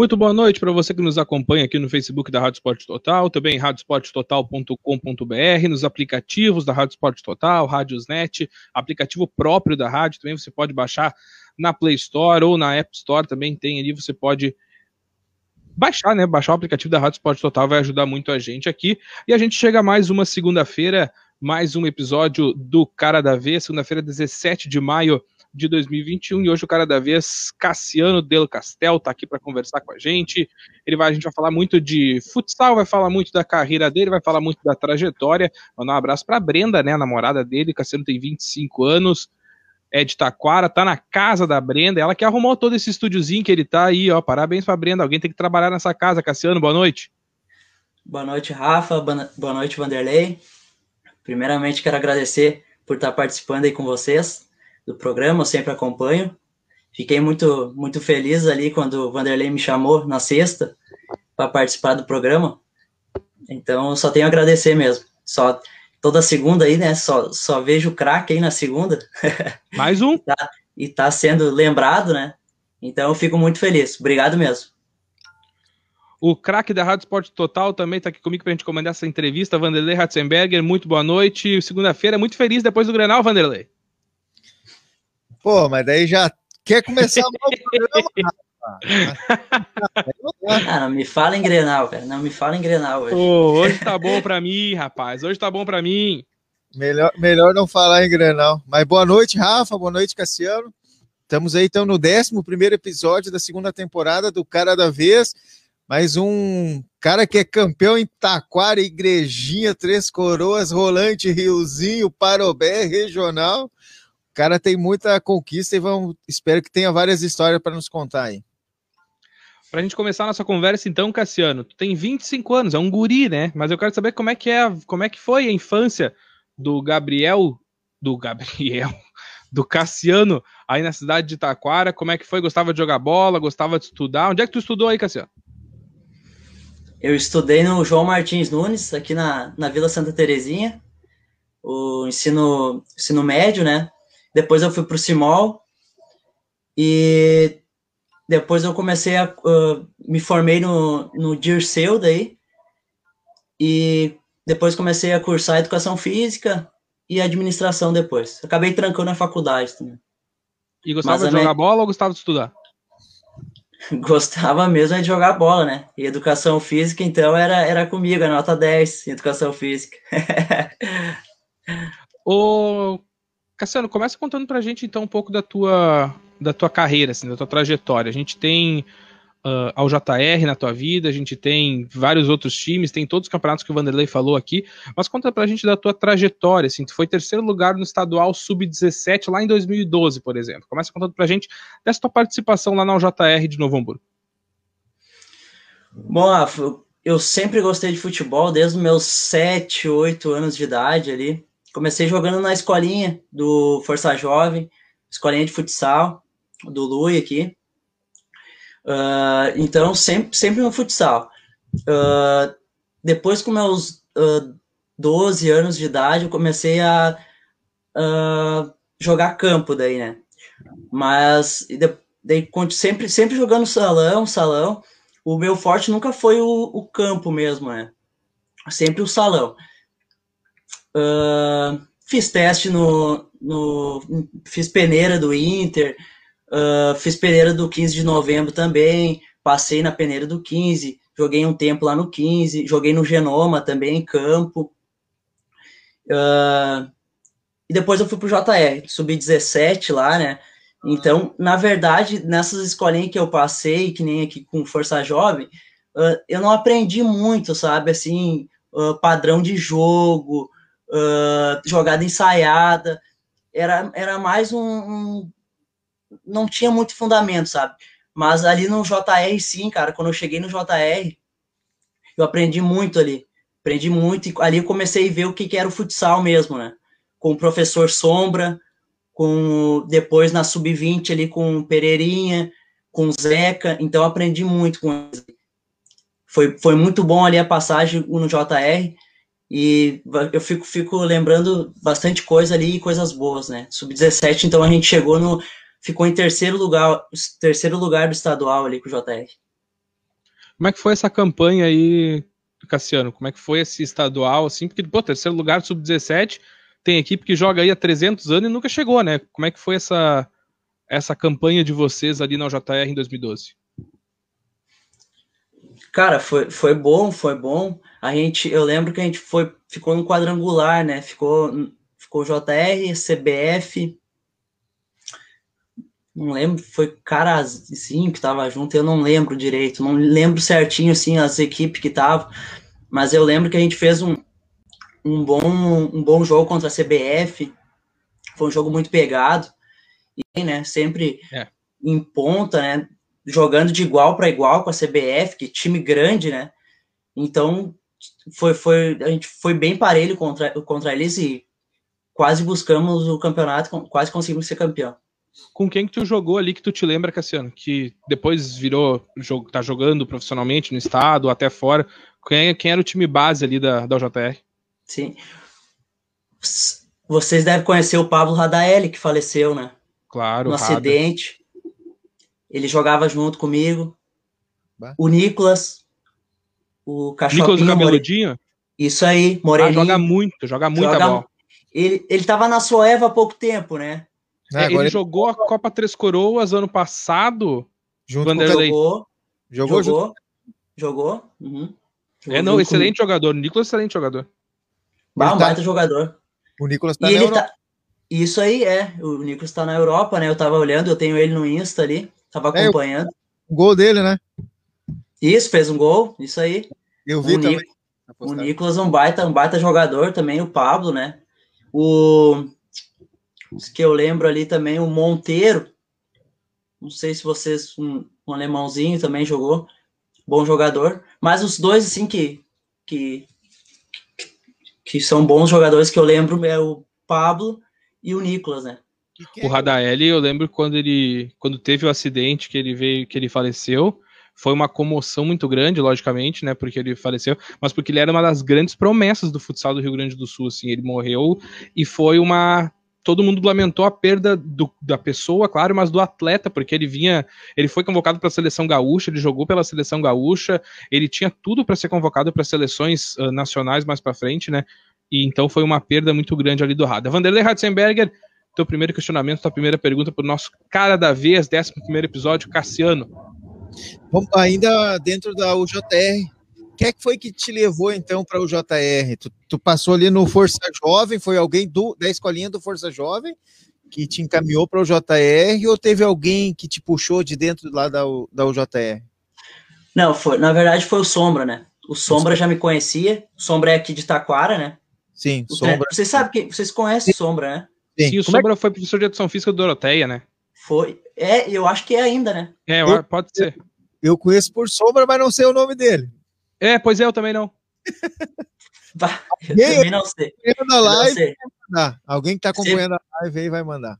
Muito boa noite para você que nos acompanha aqui no Facebook da Rádio Esporte Total, também radiosportetotal.com.br, nos aplicativos da Rádio Esporte Total, Rádiosnet, aplicativo próprio da rádio, também você pode baixar na Play Store ou na App Store, também tem ali, você pode baixar, né? Baixar o aplicativo da Rádio Esporte Total vai ajudar muito a gente aqui. E a gente chega mais uma segunda-feira, mais um episódio do Cara da Vez, segunda-feira, 17 de maio de 2021. E hoje o cara da vez, Cassiano Del Castel, está aqui para conversar com a gente. Ele vai, a gente vai falar muito de futsal, vai falar muito da carreira dele, vai falar muito da trajetória. Mandar um abraço para Brenda, né, a namorada dele. Cassiano tem 25 anos, é de Taquara, tá na casa da Brenda. Ela que arrumou todo esse estúdiozinho que ele tá aí, ó. Parabéns para Brenda. Alguém tem que trabalhar nessa casa, Cassiano. Boa noite. Boa noite, Rafa. Boa noite, Vanderlei. Primeiramente, quero agradecer por estar participando aí com vocês do programa, eu sempre acompanho. Fiquei muito, muito feliz ali quando o Vanderlei me chamou na sexta para participar do programa. Então, só tenho a agradecer mesmo. Só toda segunda aí, né? Só, só vejo o craque aí na segunda. Mais um. e, tá, e tá sendo lembrado, né? Então, eu fico muito feliz. Obrigado mesmo. O craque da Rádio Esporte Total também está aqui comigo para a gente comandar essa entrevista, Vanderlei Ratzenberger. Muito boa noite. Segunda-feira, muito feliz depois do Grenal, Vanderlei. Pô, mas daí já quer começar o novo programa, ah, não me fala em Grenal, velho. Não me fala em Grenal hoje. Pô, hoje tá bom pra mim, rapaz. Hoje tá bom pra mim. Melhor, melhor não falar em Grenal. Mas boa noite, Rafa. Boa noite, Cassiano. Estamos aí, então, no 11 episódio da segunda temporada do Cara da Vez. Mais um cara que é campeão em Taquara, Igrejinha, Três Coroas, Rolante, Riozinho, Parobé, Regional cara tem muita conquista e vamos, espero que tenha várias histórias para nos contar aí. Para a gente começar a nossa conversa, então, Cassiano, tu tem 25 anos, é um guri, né? Mas eu quero saber como é que é, como é que foi a infância do Gabriel, do Gabriel, do Cassiano aí na cidade de Taquara. Como é que foi? Gostava de jogar bola, gostava de estudar? Onde é que tu estudou aí, Cassiano? Eu estudei no João Martins Nunes, aqui na, na Vila Santa Terezinha, o ensino, ensino médio, né? Depois eu fui para o Simol e depois eu comecei a uh, me formei no, no Dirceu daí e depois comecei a cursar educação física e administração depois. Acabei trancando a faculdade também. E gostava Mas de jogar bola ou gostava de estudar? Gostava mesmo de jogar bola, né? E educação física, então, era, era comigo, a nota 10 em educação física. Ô, Cassiano, começa contando pra gente então um pouco da tua, da tua carreira, assim, da tua trajetória. A gente tem uh, ao JR na tua vida, a gente tem vários outros times, tem todos os campeonatos que o Vanderlei falou aqui, mas conta pra gente da tua trajetória, assim, tu foi terceiro lugar no estadual sub-17 lá em 2012, por exemplo. Começa contando pra gente dessa tua participação lá na UJR de Novo Hamburgo. Bom, eu sempre gostei de futebol desde os meus 7, 8 anos de idade ali comecei jogando na escolinha do Força Jovem, escolinha de futsal, do Lui aqui. Uh, então, sempre, sempre no futsal. Uh, depois, com meus uh, 12 anos de idade, eu comecei a uh, jogar campo daí, né? Mas daí, sempre, sempre jogando salão, salão. O meu forte nunca foi o, o campo mesmo, né? Sempre o salão. Uh, fiz teste no, no. Fiz peneira do Inter, uh, fiz peneira do 15 de novembro também. Passei na peneira do 15, joguei um tempo lá no 15, joguei no Genoma também, em campo. Uh, e depois eu fui pro JR, subi 17 lá, né? Então, na verdade, nessas escolinhas que eu passei, que nem aqui com Força Jovem, uh, eu não aprendi muito, sabe? Assim, uh, padrão de jogo, uh, jogada ensaiada, era, era mais um, um, Não tinha muito fundamento, sabe? Mas ali no JR, sim, cara, quando eu cheguei no JR, eu aprendi muito ali. Aprendi muito, e ali eu comecei a ver o que, que era o futsal mesmo, né? Com o professor Sombra, com depois na sub-20 ali com o Pereirinha, com o Zeca, então aprendi muito com eles. Foi, foi muito bom ali a passagem no JR, e eu fico, fico lembrando bastante coisa ali e coisas boas, né? Sub-17, então a gente chegou no. Ficou em terceiro lugar, terceiro lugar do estadual ali com o JR. Como é que foi essa campanha aí, Cassiano? Como é que foi esse estadual, assim? Porque, pô, terceiro lugar sub-17, tem equipe que joga aí há 300 anos e nunca chegou, né? Como é que foi essa, essa campanha de vocês ali na JR em 2012? Cara, foi, foi bom, foi bom. A gente, eu lembro que a gente foi, ficou no quadrangular, né? Ficou, ficou JR, CBF. Não lembro, foi Carazinho que tava junto, eu não lembro direito, não lembro certinho assim as equipes que estavam, mas eu lembro que a gente fez um, um, bom, um bom jogo contra a CBF. Foi um jogo muito pegado, e né, sempre é. em ponta, né? Jogando de igual para igual com a CBF, que time grande, né? Então foi, foi a gente foi bem parelho contra, contra eles e quase buscamos o campeonato, quase conseguimos ser campeão. Com quem que tu jogou ali que tu te lembra, Cassiano? Que depois virou, tá jogando profissionalmente no estado, até fora. Quem, quem era o time base ali da, da UJR? Sim. Vocês devem conhecer o Pablo Radaeli, que faleceu, né? Claro. No acidente. Ele jogava junto comigo. Bah. O Nicolas. O cachorro. Nicolas do cabeludinho? Isso aí, Moreninho. Ah, joga muito, joga muita joga... bola. Ele, ele tava na Soeva há pouco tempo, né? É, ele, ele jogou a Copa Três Coroas ano passado. Junto Vanderlei. Jogou, jogou, jogou. Jogou. Uhum. jogou é, não, excelente comigo. jogador. Nicolas, excelente jogador. Bah, um tá... baita jogador. O Nicolas tá e ele tá... Isso aí, é. O Nicolas tá na Europa, né? Eu tava olhando, eu tenho ele no Insta ali. Tava acompanhando. É, o gol dele, né? Isso, fez um gol, isso aí. Eu vi o também. o Nicolas é um baita, um baita jogador também, o Pablo, né? O os que eu lembro ali também, o Monteiro. Não sei se vocês, um, um alemãozinho também jogou. Bom jogador. Mas os dois, assim, que, que, que são bons jogadores que eu lembro é o Pablo e o Nicolas, né? O Radaeli, eu lembro quando ele quando teve o acidente que ele veio, que ele faleceu, foi uma comoção muito grande, logicamente, né, porque ele faleceu, mas porque ele era uma das grandes promessas do futsal do Rio Grande do Sul, assim, ele morreu e foi uma todo mundo lamentou a perda do, da pessoa, claro, mas do atleta, porque ele vinha, ele foi convocado para a seleção gaúcha, ele jogou pela seleção gaúcha, ele tinha tudo para ser convocado para seleções uh, nacionais mais para frente, né? E então foi uma perda muito grande ali do Rada. Vanderlei Ratzenberger, teu primeiro questionamento, tua primeira pergunta para o nosso cara da vez, décimo primeiro episódio, Cassiano. Bom, ainda dentro da UJR, o que, é que foi que te levou então para o UJR? Tu, tu, passou ali no Força Jovem, foi alguém do, da escolinha do Força Jovem que te encaminhou para o JR ou teve alguém que te puxou de dentro lá da, da UJR? Não, foi, na verdade foi o Sombra, né? O Sombra já me conhecia, o Sombra é aqui de Taquara, né? Sim, o Sombra. Vocês sabem que vocês conhecem o Sombra, né? Sim, Sim o Sombra é foi professor de educação física do Doroteia, né? Foi. É, eu acho que é ainda, né? É, eu, pode ser. Eu conheço por Sombra, mas não sei o nome dele. É, pois é, eu também não. eu também não sei. Na live, sei. Alguém que está acompanhando sempre, a live aí vai mandar.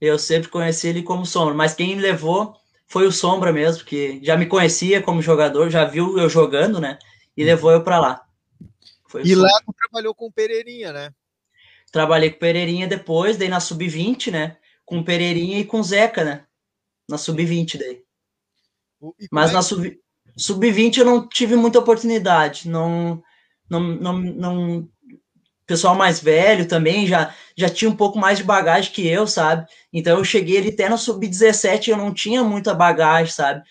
Eu sempre conheci ele como Sombra, mas quem me levou foi o Sombra mesmo, que já me conhecia como jogador, já viu eu jogando, né? E uhum. levou eu para lá. Foi e lá tu trabalhou com o Pereirinha, né? Trabalhei com Pereirinha depois, daí na Sub-20, né? Com Pereirinha e com Zeca, né? Na Sub-20 daí. Mas é na Sub-20 Sub eu não tive muita oportunidade. Não, não, não, não. Pessoal mais velho também já, já tinha um pouco mais de bagagem que eu, sabe? Então eu cheguei ali até na Sub-17 eu não tinha muita bagagem, sabe?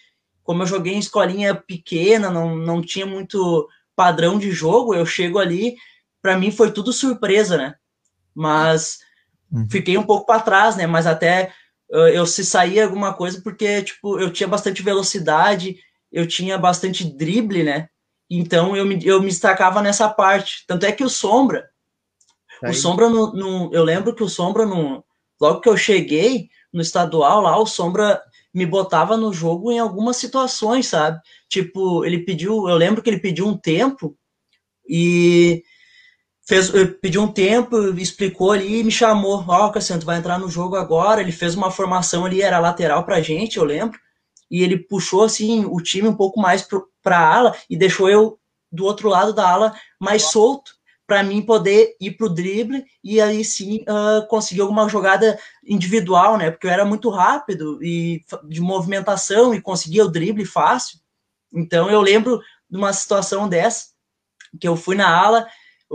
Como eu joguei em escolinha pequena, não, não tinha muito padrão de jogo, eu chego ali, para mim foi tudo surpresa, né? Mas uhum. fiquei um pouco para trás, né? Mas até eu, eu se saía alguma coisa porque tipo eu tinha bastante velocidade, eu tinha bastante drible, né? Então eu me, eu me destacava nessa parte. Tanto é que o Sombra, Aí. o Sombra no, no, eu lembro que o Sombra no, logo que eu cheguei no estadual lá, o Sombra me botava no jogo em algumas situações, sabe? Tipo, ele pediu, eu lembro que ele pediu um tempo e fez, pediu um tempo, explicou ali e me chamou. Ó, oh, Cassiano, tu vai entrar no jogo agora. Ele fez uma formação ali, era lateral pra gente, eu lembro. E ele puxou, assim, o time um pouco mais pro, pra ala e deixou eu do outro lado da ala mais solto para mim poder ir pro drible e aí sim uh, conseguir alguma jogada individual, né? Porque eu era muito rápido e de movimentação e conseguia o drible fácil. Então eu lembro de uma situação dessa, que eu fui na ala,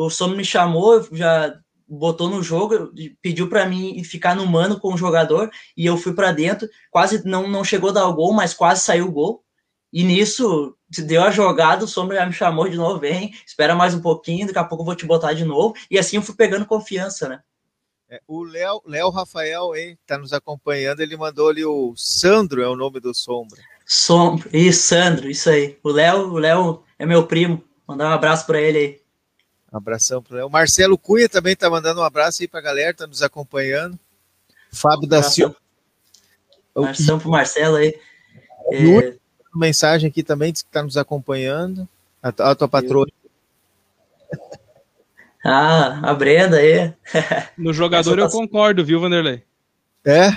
o Sombra me chamou, já botou no jogo, pediu para mim ficar no mano com o jogador, e eu fui para dentro, quase não, não chegou a dar o gol, mas quase saiu o gol. E nisso, se deu a jogada, o Sombra já me chamou de novo, vem, espera mais um pouquinho, daqui a pouco eu vou te botar de novo. E assim eu fui pegando confiança, né? É, o Léo, Léo Rafael, hein, tá nos acompanhando, ele mandou ali o Sandro, é o nome do Sombra. Sombra, isso, Sandro, isso aí. O Léo, o Léo é meu primo, mandar um abraço para ele aí. Um abração para o Léo. Marcelo Cunha também tá mandando um abraço aí pra galera, tá nos acompanhando. Fábio da Silva. Um abração pro Marcelo aí. É mensagem aqui também, diz que está nos acompanhando. A, a tua patroa. Ah, a Brenda aí. No jogador tá... eu concordo, viu, Vanderlei? É?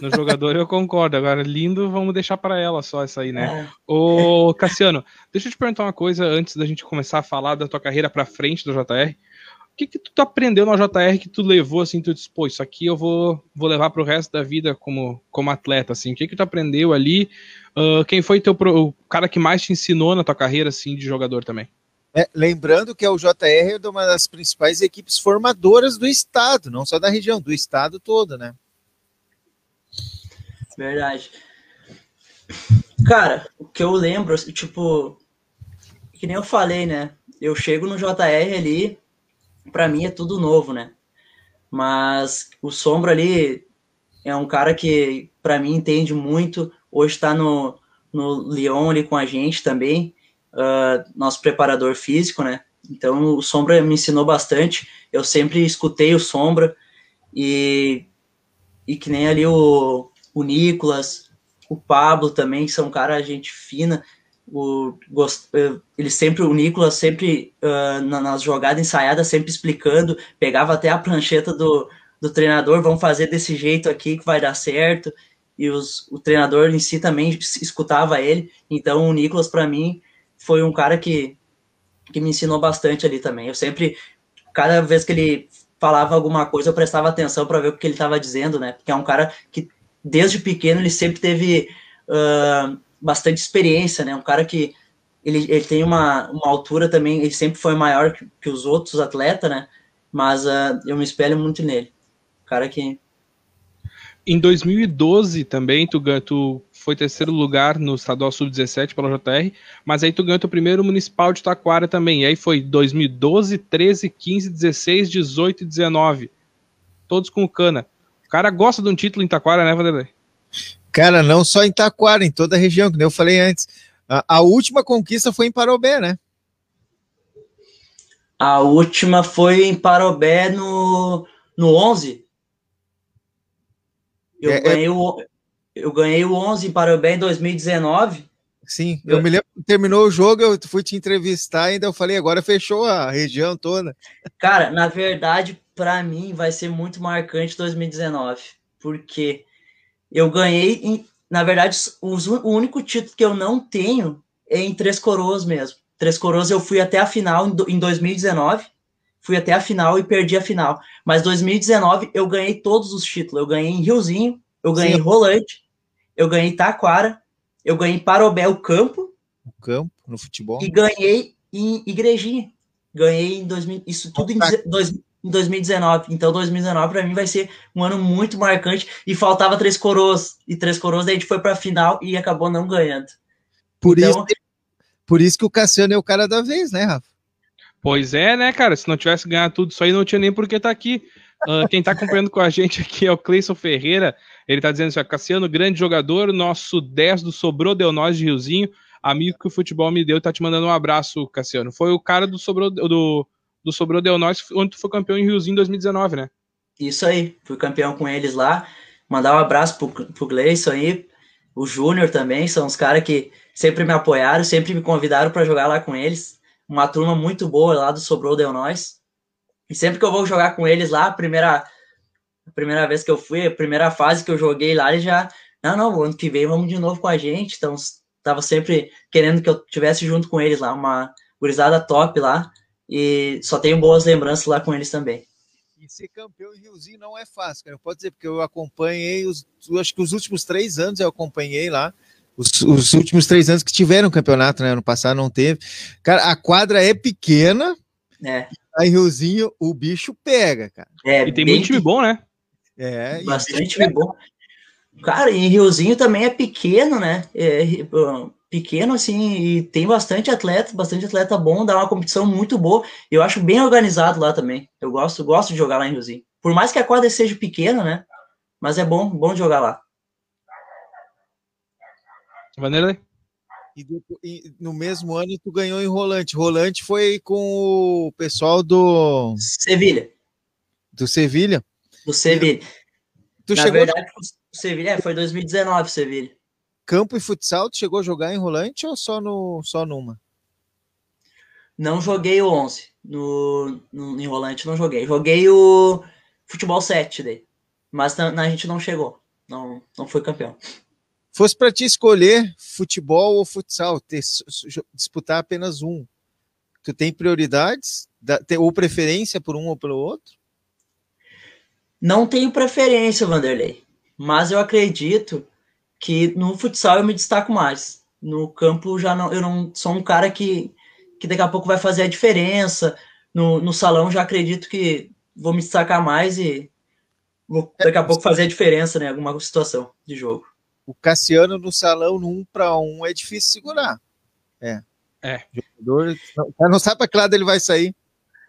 No jogador eu concordo. Agora, lindo, vamos deixar para ela só essa aí, né? É. Ô, Cassiano, deixa eu te perguntar uma coisa antes da gente começar a falar da tua carreira para frente do JR que, que tu aprendeu na JR que tu levou, assim, tu disse, pô, isso aqui eu vou, vou levar pro resto da vida como, como atleta, assim, o que que tu aprendeu ali, uh, quem foi teu, o cara que mais te ensinou na tua carreira, assim, de jogador também? É, lembrando que o JR é uma das principais equipes formadoras do estado, não só da região, do estado todo, né? Verdade. Cara, o que eu lembro, tipo, que nem eu falei, né? Eu chego no JR ali, para mim é tudo novo, né? Mas o Sombra ali é um cara que para mim entende muito. Hoje está no, no Lyon ali com a gente também, uh, nosso preparador físico, né? Então o Sombra me ensinou bastante. Eu sempre escutei o Sombra e, e que nem ali o, o Nicolas, o Pablo também, que são cara gente fina. O, eh, ele sempre, o Nicolas sempre uh, nas jogadas ensaiadas, sempre explicando, pegava até a prancheta do, do treinador, vamos fazer desse jeito aqui que vai dar certo, e os, o treinador em si também escutava ele, então o Nicolas para mim foi um cara que, que me ensinou bastante ali também, eu sempre, cada vez que ele falava alguma coisa, eu prestava atenção para ver o que ele estava dizendo, né, porque é um cara que desde pequeno ele sempre teve... Uh, bastante experiência, né? Um cara que ele, ele tem uma, uma altura também, ele sempre foi maior que, que os outros atletas, né? Mas uh, eu me espelho muito nele. Cara que. Em 2012 também, tu, tu foi terceiro lugar no estadual sub-17 pela JR, mas aí tu ganhou teu primeiro municipal de Taquara também. E aí foi 2012, 13, 15, 16, 18 e 19. Todos com o Cana. O cara gosta de um título em Taquara, né, Vanderlei? Cara, não só em Taquara, em toda a região, que eu falei antes. A, a, última conquista foi em Parobé, né? A última foi em Parobé no, no 11. Eu, é, é ganhei é... o, eu ganhei o 11 em Parobé em 2019. Sim, eu, me lembro, terminou o jogo, eu fui te entrevistar, ainda eu falei, agora fechou a região toda. Cara, na verdade, para mim vai ser muito marcante 2019, porque eu ganhei, em, na verdade, os, o único título que eu não tenho é em Três Coroas mesmo. Três Coroas eu fui até a final em 2019, fui até a final e perdi a final. Mas 2019 eu ganhei todos os títulos. Eu ganhei em Riozinho, eu ganhei Sim. Rolante, eu ganhei Taquara, eu ganhei Parobé o campo. O campo, no futebol. E ganhei em Igrejinha. Ganhei em 2000, isso tudo em, dois, em 2019. Então, 2019 para mim vai ser um ano muito marcante. E faltava três coroas. E três coroas, daí a gente foi para a final e acabou não ganhando. Por, então, isso, por isso que o Cassiano é o cara da vez, né, Rafa? Pois é, né, cara? Se não tivesse ganhado tudo isso aí, não tinha nem por que estar tá aqui. Uh, quem está acompanhando com a gente aqui é o Cleison Ferreira. Ele está dizendo assim: Cassiano, grande jogador, nosso 10 do Sobrou Deu Nós de Riozinho, amigo que o futebol me deu, está te mandando um abraço, Cassiano. Foi o cara do Sobrou do do Sobrou Del Norte, onde tu foi campeão em Riozinho em 2019, né? Isso aí, fui campeão com eles lá. Mandar um abraço pro, pro Gleison aí, o Júnior também, são os caras que sempre me apoiaram, sempre me convidaram para jogar lá com eles. Uma turma muito boa lá do Sobrou Del Nós. E sempre que eu vou jogar com eles lá, a primeira, a primeira vez que eu fui, a primeira fase que eu joguei lá, eles já. Não, não, ano que vem vamos de novo com a gente. Então, tava sempre querendo que eu tivesse junto com eles lá, uma gurizada top lá. E só tenho boas lembranças lá com eles também. E ser campeão em Riozinho não é fácil, cara. Eu posso dizer, porque eu acompanhei os. Eu acho que os últimos três anos eu acompanhei lá Os, os, últimos três anos que tiveram campeonato, né? Ano passado não teve. Cara, a quadra é pequena. É. Aí Riozinho, o bicho pega, cara. É, e tem muito time bom, né? É, bastante time bom. Cara, e Riozinho também é pequeno, né? É, pequeno, assim, e tem bastante atleta, bastante atleta bom, dá uma competição muito boa. Eu acho bem organizado lá também. Eu gosto, gosto de jogar lá em Riozinho. Por mais que a quadra seja pequena, né? Mas é bom, bom de jogar lá. Vanderlei? E, e, no mesmo ano tu ganhou em Rolante. Rolante foi com o pessoal do Sevilha. Do Sevilha? Do Sevilha. Tu Na chegou verdade, o Sevilha é, foi 2019, Sevilha. Campo e futsal, tu chegou a jogar em Rolante ou só no só numa? Não joguei o 11 no, no em Rolante, não joguei. Joguei o futebol 7 daí. Mas na, na, a gente não chegou. Não, não foi campeão fosse para te escolher futebol ou futsal, ter, disputar apenas um, tu tem prioridades ou preferência por um ou pelo outro? Não tenho preferência, Vanderlei, mas eu acredito que no futsal eu me destaco mais. No campo já não, eu não sou um cara que, que daqui a pouco vai fazer a diferença. No, no salão já acredito que vou me destacar mais e vou daqui a pouco fazer a diferença em né, alguma situação de jogo o Cassiano no salão no um para um é difícil segurar. É. É. O jogador não, não sabe para que lado ele vai sair.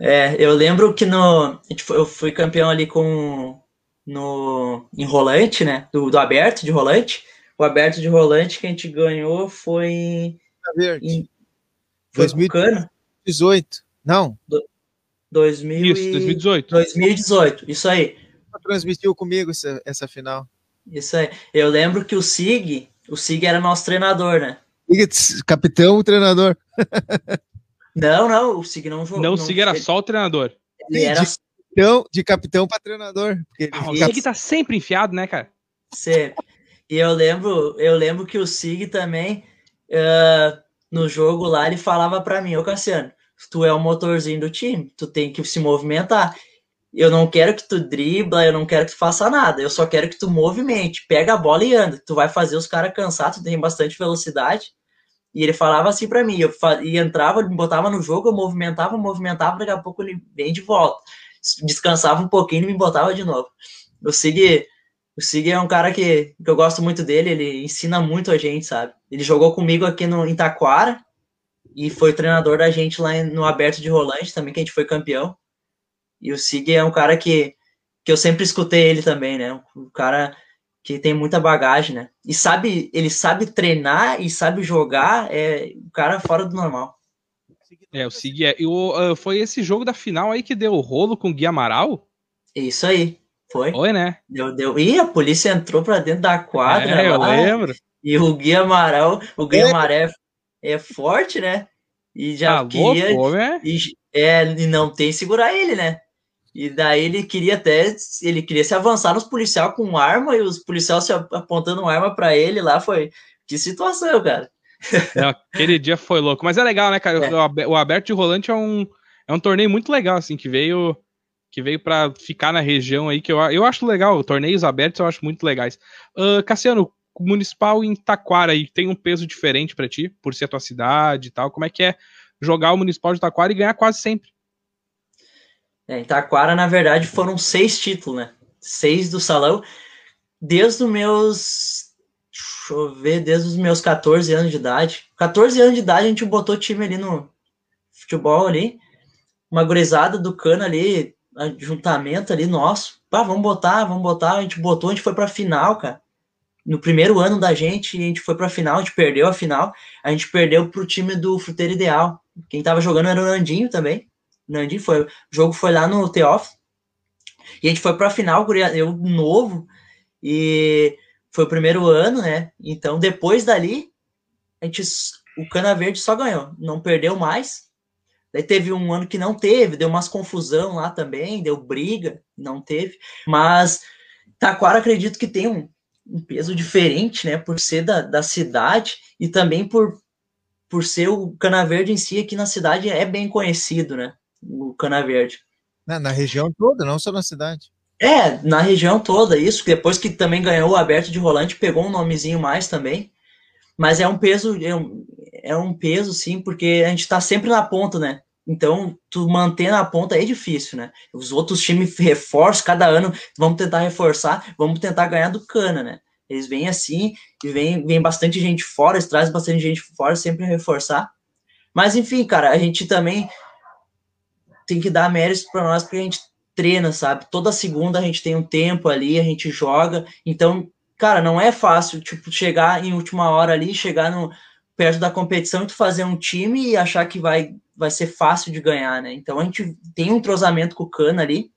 É, eu lembro que no eu fui campeão ali com no enrolante, né? Do, do aberto de rolante. O aberto de rolante que a gente ganhou foi Verde. Em, foi 2018. Não. Do, 2000 isso, 2018. 2018, isso aí. Transmitiu comigo essa, essa final. Isso aí. Eu lembro que o Sig, o Sig era nosso treinador, né? Capitão, treinador. não, não, o Sig não jogou. Não, o Sig era só o treinador. Ele era... de, capitão, de capitão para treinador. Ah, o Sig tá sempre enfiado, né, cara? Sempre. E eu lembro, eu lembro que o Sig também, uh, no jogo lá, ele falava para mim, ô Cassiano, tu é o motorzinho do time, tu tem que se movimentar. Eu não quero que tu dribla, eu não quero que tu faça nada. Eu só quero que tu movimente, pega a bola e anda. Tu vai fazer os caras cansar, tu tem bastante velocidade. E ele falava assim para mim, eu e entrava, me botava no jogo, eu movimentava, movimentava, daqui a pouco ele vem de volta. Descansava um pouquinho e me botava de novo. O Sig, o Sig é um cara que, que eu gosto muito dele, ele ensina muito a gente, sabe? Ele jogou comigo aqui no em e foi treinador da gente lá no Aberto de Rolante também, que a gente foi campeão. E o Sig é um cara que, que eu sempre escutei ele também, né? Um cara que tem muita bagagem, né? E sabe, ele sabe treinar e sabe jogar, é um cara fora do normal. É, o Sig é. E o, uh, foi esse jogo da final aí que deu o rolo com o Gui Amaral? Isso aí, foi. Foi, né? Deu, deu. E a polícia entrou pra dentro da quadra. É, eu lembro. E o Gui Amaral, o Gui Amaral é, é forte, né? E já ah, queria. Louco, né? e, é, e não tem segurar ele, né? E daí ele queria até ele queria se avançar nos policiais com arma e os policiais se apontando arma para ele lá foi que situação, cara. É, aquele dia foi louco, mas é legal, né, cara? É. O Aberto de Rolante é um é um torneio muito legal assim que veio que veio para ficar na região aí que eu, eu acho legal. Torneios abertos eu acho muito legais. Uh, Cassiano, o municipal em Taquara aí tem um peso diferente para ti por ser a tua cidade e tal. Como é que é jogar o municipal de Taquara e ganhar quase sempre? É, em Taquara, na verdade, foram seis títulos, né? Seis do salão, desde os meus. Deixa eu ver, desde os meus 14 anos de idade. 14 anos de idade a gente botou time ali no futebol ali. Uma gurizada do cano ali, juntamento ali nosso. Pá, vamos botar, vamos botar. A gente botou, a gente foi pra final, cara. No primeiro ano da gente, a gente foi pra final, a gente perdeu a final. A gente perdeu pro time do Fruteiro Ideal. Quem tava jogando era o Nandinho também. Nandi foi, o jogo foi lá no Teófilo. E a gente foi para a final, eu novo, e foi o primeiro ano, né? Então, depois dali, a gente, o Cana Verde só ganhou, não perdeu mais. Daí teve um ano que não teve, deu umas confusão lá também, deu briga, não teve. Mas Taquara acredito que tem um, um peso diferente, né? Por ser da, da cidade e também por, por ser o Cana Verde em si aqui na cidade é bem conhecido, né? O Cana Verde. Na, na, região toda, não só na cidade. É, na região toda, isso. Depois que também ganhou o Aberto de Rolante, pegou um nomezinho mais também. Mas é um peso, é um, é um peso, sim, porque a gente tá sempre na ponta, né? Então, tu manter na ponta é difícil, né? Os outros times reforçam cada ano, vamos tentar reforçar, vamos tentar ganhar do Cana, né? Eles vêm assim, e vem, vem bastante gente fora, eles trazem bastante gente fora, sempre reforçar. Mas, enfim, cara, a gente também tem que dar méritos para nós, porque a gente treina, sabe? Toda segunda a gente tem um tempo ali, a gente joga. Então, cara, não é fácil, tipo, chegar em última hora ali, chegar no, perto da competição tu fazer um time e achar que vai, vai ser fácil de ganhar, né? Então a gente tem um entrosamento com o Cana ali,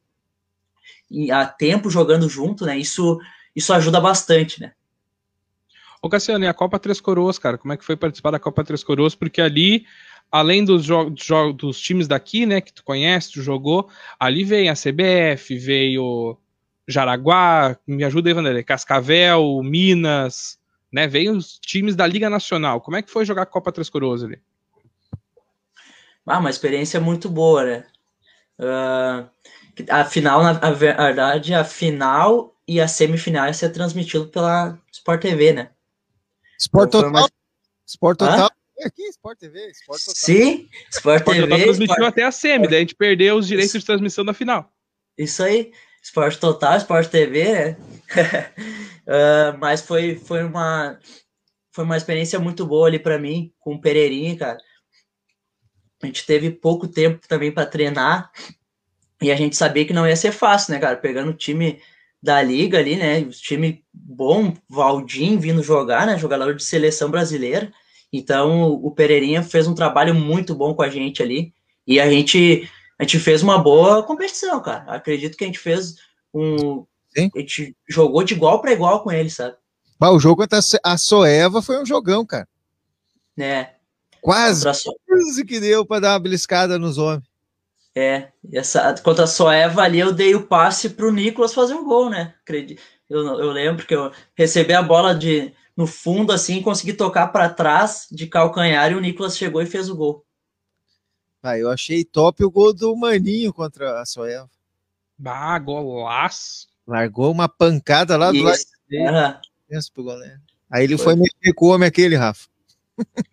e há tempo jogando junto, né? Isso, isso ajuda bastante, né? Ô Cassiano, e a Copa Três Coroas, cara, como é que foi participar da Copa Três Coroas? Porque ali além dos, dos times daqui, né, que tu conhece, tu jogou, ali vem a CBF, veio Jaraguá, me ajuda aí, Vanderlei, Cascavel, Minas, né, veio os times da Liga Nacional. Como é que foi jogar a Copa Três Coroas ali? Ah, uma experiência muito boa, né? Uh, a final, na a verdade, a final e a semifinal ia ser transmitido pela Sport TV, né? Sport então, Total? Uma... Sport Total? Hã? Aqui, Sport TV, Sport Total. Sim, Sport, Sport TV. Total transmitiu Sport... até a SEMI, daí a gente perdeu os direitos de transmissão da final. Isso aí, Sport Total, Sport TV, né? uh, mas foi, foi, uma, foi uma experiência muito boa ali para mim, com o Pereirinha, cara. A gente teve pouco tempo também para treinar e a gente sabia que não ia ser fácil, né, cara? Pegando o time da liga ali, né? O time bom, Valdim vindo jogar, né? Jogador de seleção brasileira. Então, o Pereirinha fez um trabalho muito bom com a gente ali. E a gente, a gente fez uma boa competição, cara. Acredito que a gente fez um. Sim. A gente jogou de igual para igual com ele, sabe? O jogo contra a Soeva foi um jogão, cara. É. Quase, quase que deu para dar uma beliscada nos homens. É, essa, contra a Soeva ali eu dei o passe pro Nicolas fazer um gol, né? Eu, eu lembro que eu recebi a bola de, no fundo, assim, consegui tocar para trás de calcanhar e o Nicolas chegou e fez o gol. Ah, eu achei top o gol do Maninho contra a Soeva. Ah, golaço. Largou uma pancada lá do lado dele. Aí ele foi. foi mexer com o homem aquele, Rafa.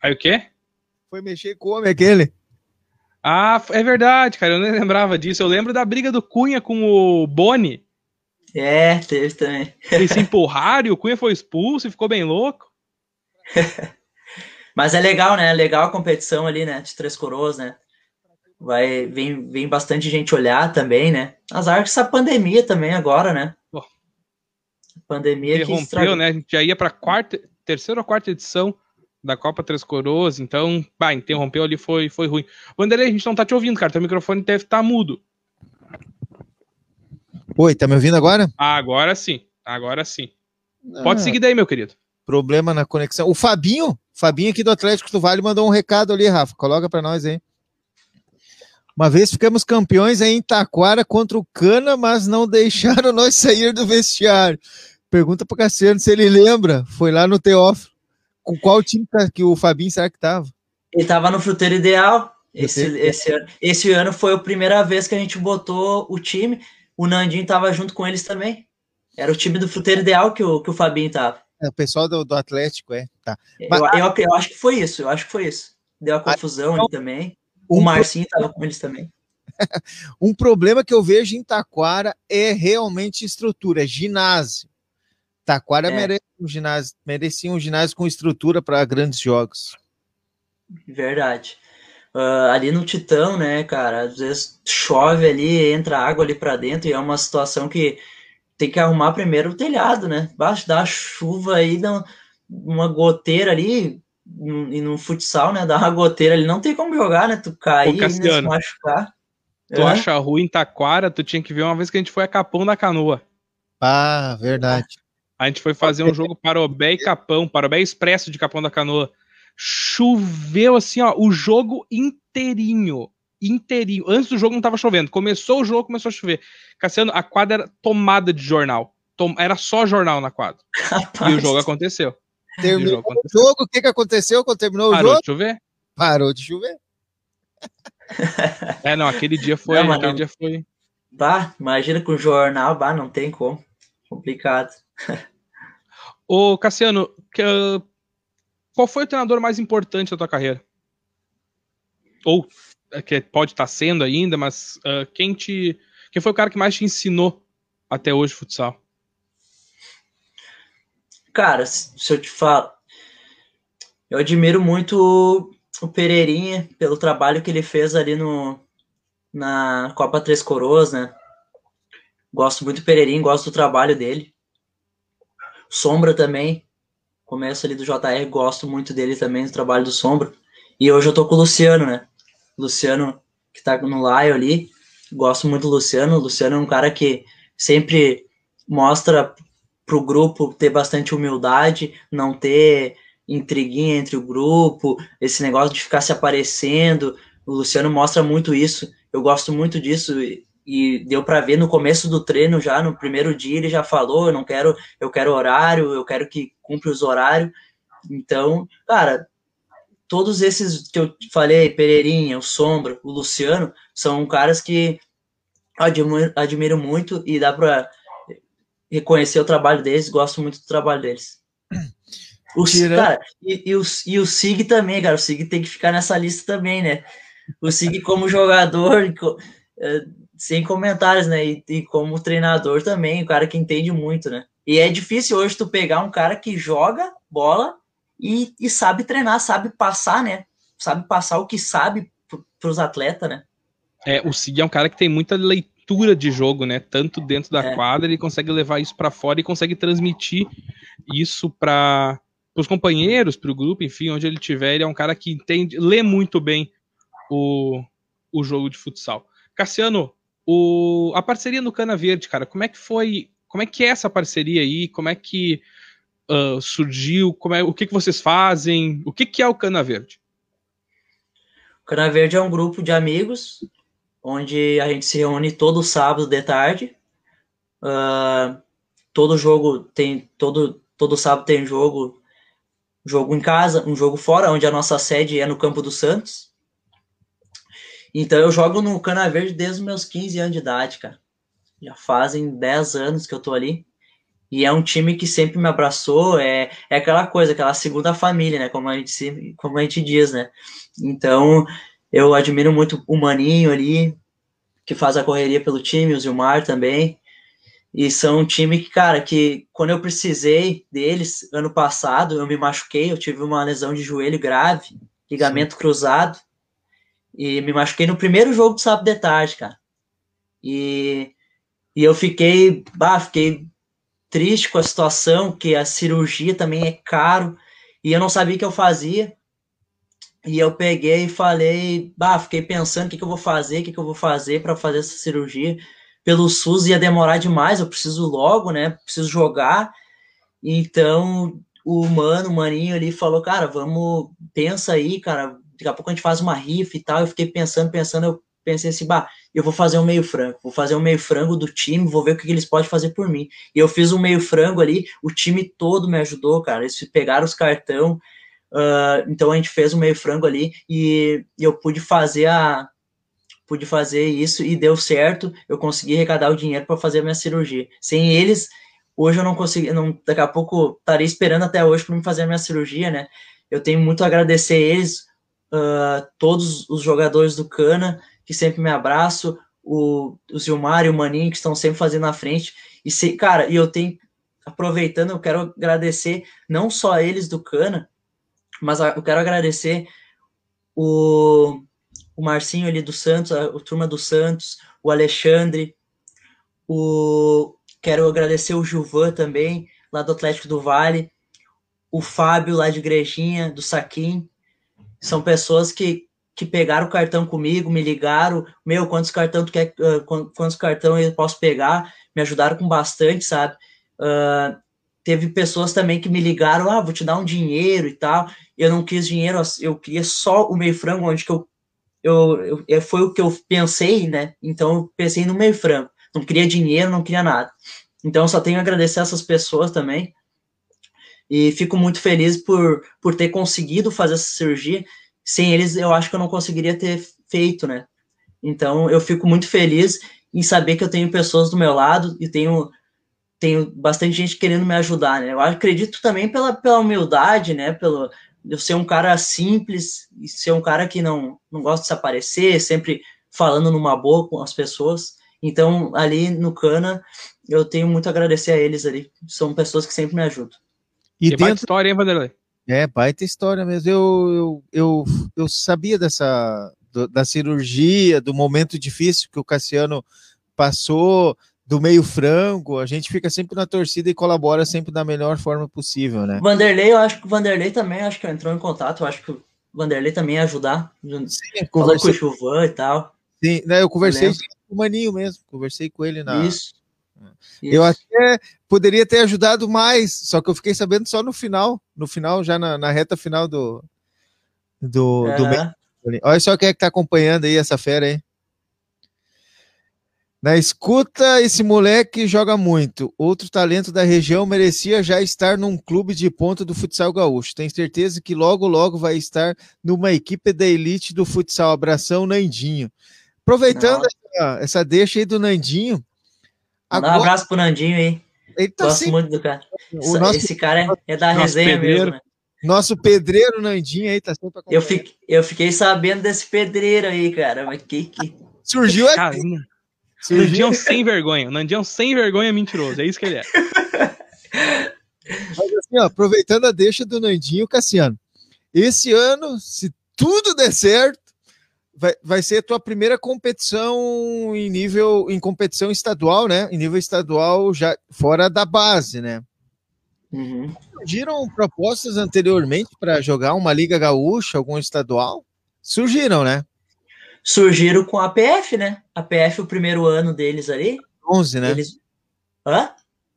Aí o quê? Foi mexer com o homem aquele. Ah, é verdade, cara. Eu nem lembrava disso. Eu lembro da briga do Cunha com o Boni. É, teve também. Eles se empurraram e o Cunha foi expulso e ficou bem louco. Mas é legal, né? Legal a competição ali, né? De Três Coroas, né? Vai, vem, vem bastante gente olhar também, né? Azar que essa pandemia também agora, né? Pô. Pandemia Interrompeu, né? A gente já ia para quarta, terceira ou quarta edição da Copa Três Coroas, então, bah, interrompeu ali, foi, foi ruim. Vanderlei, a gente não tá te ouvindo, cara. Teu microfone deve estar tá mudo. Oi, tá me ouvindo agora? Agora sim, agora sim. Ah, Pode seguir daí, meu querido. Problema na conexão. O Fabinho, Fabinho aqui do Atlético do Vale mandou um recado ali, Rafa. Coloca para nós aí. Uma vez ficamos campeões em Taquara contra o Cana, mas não deixaram nós sair do vestiário. Pergunta para Cassiano se ele lembra. Foi lá no Teófilo. Com qual time que o Fabinho será que tava? Ele tava no Fruteiro Ideal. Esse, esse, ano, esse ano foi a primeira vez que a gente botou o time o Nandinho tava junto com eles também. Era o time do fruteiro ideal que o, que o Fabinho tava. É, o pessoal do, do Atlético, é. Tá. Mas, eu, eu, eu, acho que foi isso, eu acho que foi isso. Deu a confusão ali também. Um o Marcinho pro... tava com eles também. um problema que eu vejo em Taquara é realmente estrutura, é ginásio. Taquara é. merece um ginásio, merecia um ginásio com estrutura para grandes jogos. Verdade. Uh, ali no Titão, né, cara, às vezes chove ali, entra água ali para dentro e é uma situação que tem que arrumar primeiro o telhado, né? Baixo da chuva aí, dá uma goteira ali, e no futsal, né, dá uma goteira ali, não tem como jogar, né? Tu cair, né, se machucar. Tu é. acha ruim Taquara, tu tinha que ver uma vez que a gente foi a Capão da Canoa. Ah, verdade. A gente foi fazer um jogo Parobé e Capão, Parobé Expresso de Capão da Canoa choveu assim, ó, o jogo inteirinho. Inteirinho. Antes do jogo não tava chovendo. Começou o jogo, começou a chover. Cassiano, a quadra era tomada de jornal. Tom, era só jornal na quadra. Rapaz. E o jogo aconteceu. Terminou o jogo, o jogo, o que, que aconteceu quando terminou Parou o jogo? Parou de chover? Parou de chover. é, não, aquele dia foi. Não, aquele não. dia foi. Bah, imagina com o jornal, bah, não tem como. Complicado. Ô, Cassiano, que, qual foi o treinador mais importante da tua carreira? Ou é, que pode estar tá sendo ainda, mas uh, quem te. Quem foi o cara que mais te ensinou até hoje futsal? Cara, se eu te falo, eu admiro muito o Pereirinha pelo trabalho que ele fez ali no na Copa Três Coroas, né? Gosto muito do Pereirinha, gosto do trabalho dele. Sombra também, começo ali do JR, gosto muito dele também, do trabalho do Sombra. E hoje eu tô com o Luciano, né? Luciano, que tá no Laio ali, gosto muito do Luciano. O Luciano é um cara que sempre mostra pro grupo ter bastante humildade, não ter intriguinha entre o grupo, esse negócio de ficar se aparecendo. O Luciano mostra muito isso. Eu gosto muito disso e deu para ver no começo do treino já no primeiro dia ele já falou, eu não quero, eu quero horário, eu quero que cumpra os horários. Então, cara, todos esses que eu falei, Pereirinha, o Sombra, o Luciano, são caras que admiro, admiro muito e dá para reconhecer o trabalho deles, gosto muito do trabalho deles. O, cara, e, e, o, e o Sig também, cara. O Sig tem que ficar nessa lista também, né? O Sig como jogador, é, sem comentários, né? E, e, como treinador também, o cara que entende muito, né? E é difícil hoje tu pegar um cara que joga bola e, e sabe treinar, sabe passar, né? Sabe passar o que sabe para os atletas, né? É, o Sig é um cara que tem muita leitura de jogo, né? Tanto dentro da é. quadra, ele consegue levar isso para fora e consegue transmitir isso para os companheiros, para o grupo, enfim, onde ele estiver, ele é um cara que entende, lê muito bem o, o jogo de futsal. Cassiano, o, a parceria no Cana Verde, cara, como é que foi? Como é que é essa parceria aí? Como é que uh, surgiu? Como é, o que, que vocês fazem? O que, que é o Cana Verde? O Cana Verde é um grupo de amigos onde a gente se reúne todo sábado de tarde. Uh, todo jogo tem todo todo sábado tem jogo jogo em casa, um jogo fora, onde a nossa sede é no Campo dos Santos. Então eu jogo no Cana Verde desde os meus 15 anos de idade, cara. Já fazem 10 anos que eu tô ali. E é um time que sempre me abraçou, é, é aquela coisa, aquela segunda família, né? Como a gente, como a gente diz, né? Então eu admiro muito o Maninho ali, que faz a correria pelo time, o Zilmar também. E são um time que, cara, que quando eu precisei deles, ano passado, eu me machuquei, eu tive uma lesão de joelho grave, ligamento cruzado, e me machuquei no primeiro jogo do sábado de tarde, cara. E, e eu fiquei, bah, fiquei triste com a situação, que a cirurgia também é caro, e eu não sabia o que eu fazia. E eu peguei e falei, bah, fiquei pensando o que, que eu vou fazer, o que, que eu vou fazer para fazer essa cirurgia pelo SUS ia demorar demais, eu preciso logo, né? Preciso jogar. Então, o mano, o maninho ali falou, cara, vamos, pensa aí, cara, daqui a pouco a gente faz uma rifa e tal. Eu fiquei pensando, pensando, eu pensei assim, bah, eu vou fazer um meio frango, vou fazer um meio frango do time, vou ver o que, eles podem fazer por mim. E eu fiz um meio frango ali, o time todo me ajudou, cara. Eles pegaram os cartão, uh, então a gente fez um meio frango ali e, e eu pude fazer a, pude fazer isso e deu certo. Eu consegui arrecadar o dinheiro para fazer a minha cirurgia. Sem eles, hoje eu não consegui, não, daqui a pouco estaria esperando até hoje para me fazer a minha cirurgia, né? Eu tenho muito a agradecer eles, uh, todos os jogadores do Cana, que sempre me abraçam, o, o Zilmar e o Maninho, que estão sempre fazendo na frente. E, se, cara, e eu tenho, aproveitando, eu quero agradecer não só eles do Cana, mas eu quero agradecer o o Marcinho ali do Santos, a, a turma do Santos, o Alexandre, o quero agradecer o Gilvan também, lá do Atlético do Vale, o Fábio lá de Igrejinha, do Saquim, são pessoas que, que pegaram o cartão comigo, me ligaram, meu, quantos cartão tu quer, uh, quantos cartão eu posso pegar, me ajudaram com bastante, sabe? Uh, teve pessoas também que me ligaram, ah, vou te dar um dinheiro e tal, eu não quis dinheiro, eu queria só o meio frango, onde que eu eu, eu, foi o que eu pensei, né? Então eu pensei no meio frango. Não queria dinheiro, não queria nada. Então eu só tenho a agradecer essas pessoas também. E fico muito feliz por, por ter conseguido fazer essa cirurgia. Sem eles, eu acho que eu não conseguiria ter feito, né? Então eu fico muito feliz em saber que eu tenho pessoas do meu lado e tenho tenho bastante gente querendo me ajudar, né? Eu acredito também pela, pela humildade, né? Pelo, eu ser um cara simples, e ser um cara que não, não gosta de se aparecer, sempre falando numa boa com as pessoas. Então, ali no Cana, eu tenho muito a agradecer a eles ali. São pessoas que sempre me ajudam. E, e dentro... baita história, hein, Vanderlei? É, baita história mesmo. Eu, eu, eu, eu sabia dessa do, da cirurgia, do momento difícil que o Cassiano passou, do meio frango, a gente fica sempre na torcida e colabora sempre da melhor forma possível, né? Vanderlei, eu acho que o Vanderlei também, acho que entrou em contato, eu acho que o Vanderlei também ia ajudar. Sim, conversei com o Chuvan e tal. Sim, né, eu conversei eu com o Maninho mesmo, conversei com ele na... Isso. Eu até poderia ter ajudado mais, só que eu fiquei sabendo só no final, no final, já na, na reta final do, do, do. Olha só quem é que tá acompanhando aí essa fera aí. Na escuta, esse moleque joga muito. Outro talento da região merecia já estar num clube de ponta do futsal gaúcho. Tenho certeza que logo, logo vai estar numa equipe da elite do futsal. Abração, Nandinho. Aproveitando essa, essa, deixa aí do Nandinho. Agora... Um abraço pro Nandinho aí. Ele tá Gosto sempre... muito do cara. Esse, nosso... esse cara é, é da resenha pedreiro. mesmo, né? Nosso pedreiro Nandinho aí tá sempre eu, fiquei, eu fiquei sabendo desse pedreiro aí, cara. Mas que que. Surgiu aqui. Nandinho sem vergonha. Nandinho sem vergonha mentiroso. É isso que ele é. Mas assim, ó, aproveitando a deixa do Nandinho, Cassiano. Esse ano, se tudo der certo, vai, vai ser a tua primeira competição em nível em competição estadual, né? Em nível estadual já fora da base, né? Uhum. Surgiram propostas anteriormente para jogar uma liga gaúcha, algum estadual? Surgiram, né? surgiram com a PF, né? A PF, o primeiro ano deles ali. Bronze, né? Eles... Hã?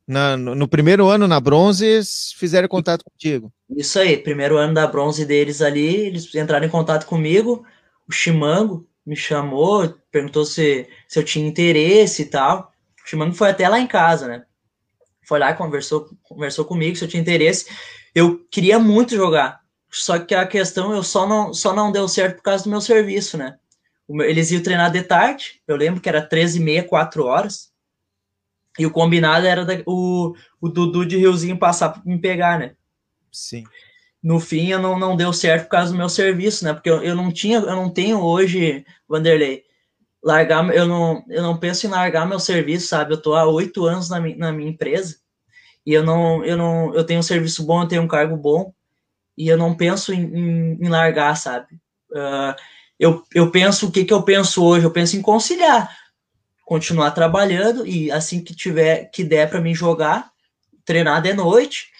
Na, no, no, primeiro ano na bronze, fizeram contato contigo. Isso aí, primeiro ano da bronze deles ali, eles entraram em contato comigo. O Chimango me chamou, perguntou se, se eu tinha interesse e tal. O Chimango foi até lá em casa, né? Foi lá, conversou, conversou comigo se eu tinha interesse. Eu queria muito jogar, só que a questão eu só não, só não deu certo por causa do meu serviço, né? Eles iam treinar de tarde, eu lembro que era 13 e meia, 4 horas. E o combinado era da, o, o Dudu de Riozinho passar me pegar, né? Sim. No fim, eu não, não deu certo por causa do meu serviço, né? Porque eu, eu não tinha, eu não tenho hoje, Vanderlei, largar, eu não, eu não penso em largar meu serviço, sabe? Eu tô há oito anos na, na minha empresa e eu não, eu não, eu tenho um serviço bom, eu tenho um cargo bom e eu não penso em, em, em largar, sabe? Uh, eu, eu penso o que, que eu penso hoje? Eu penso em conciliar, continuar trabalhando e assim que tiver que der para mim jogar, treinar de noite,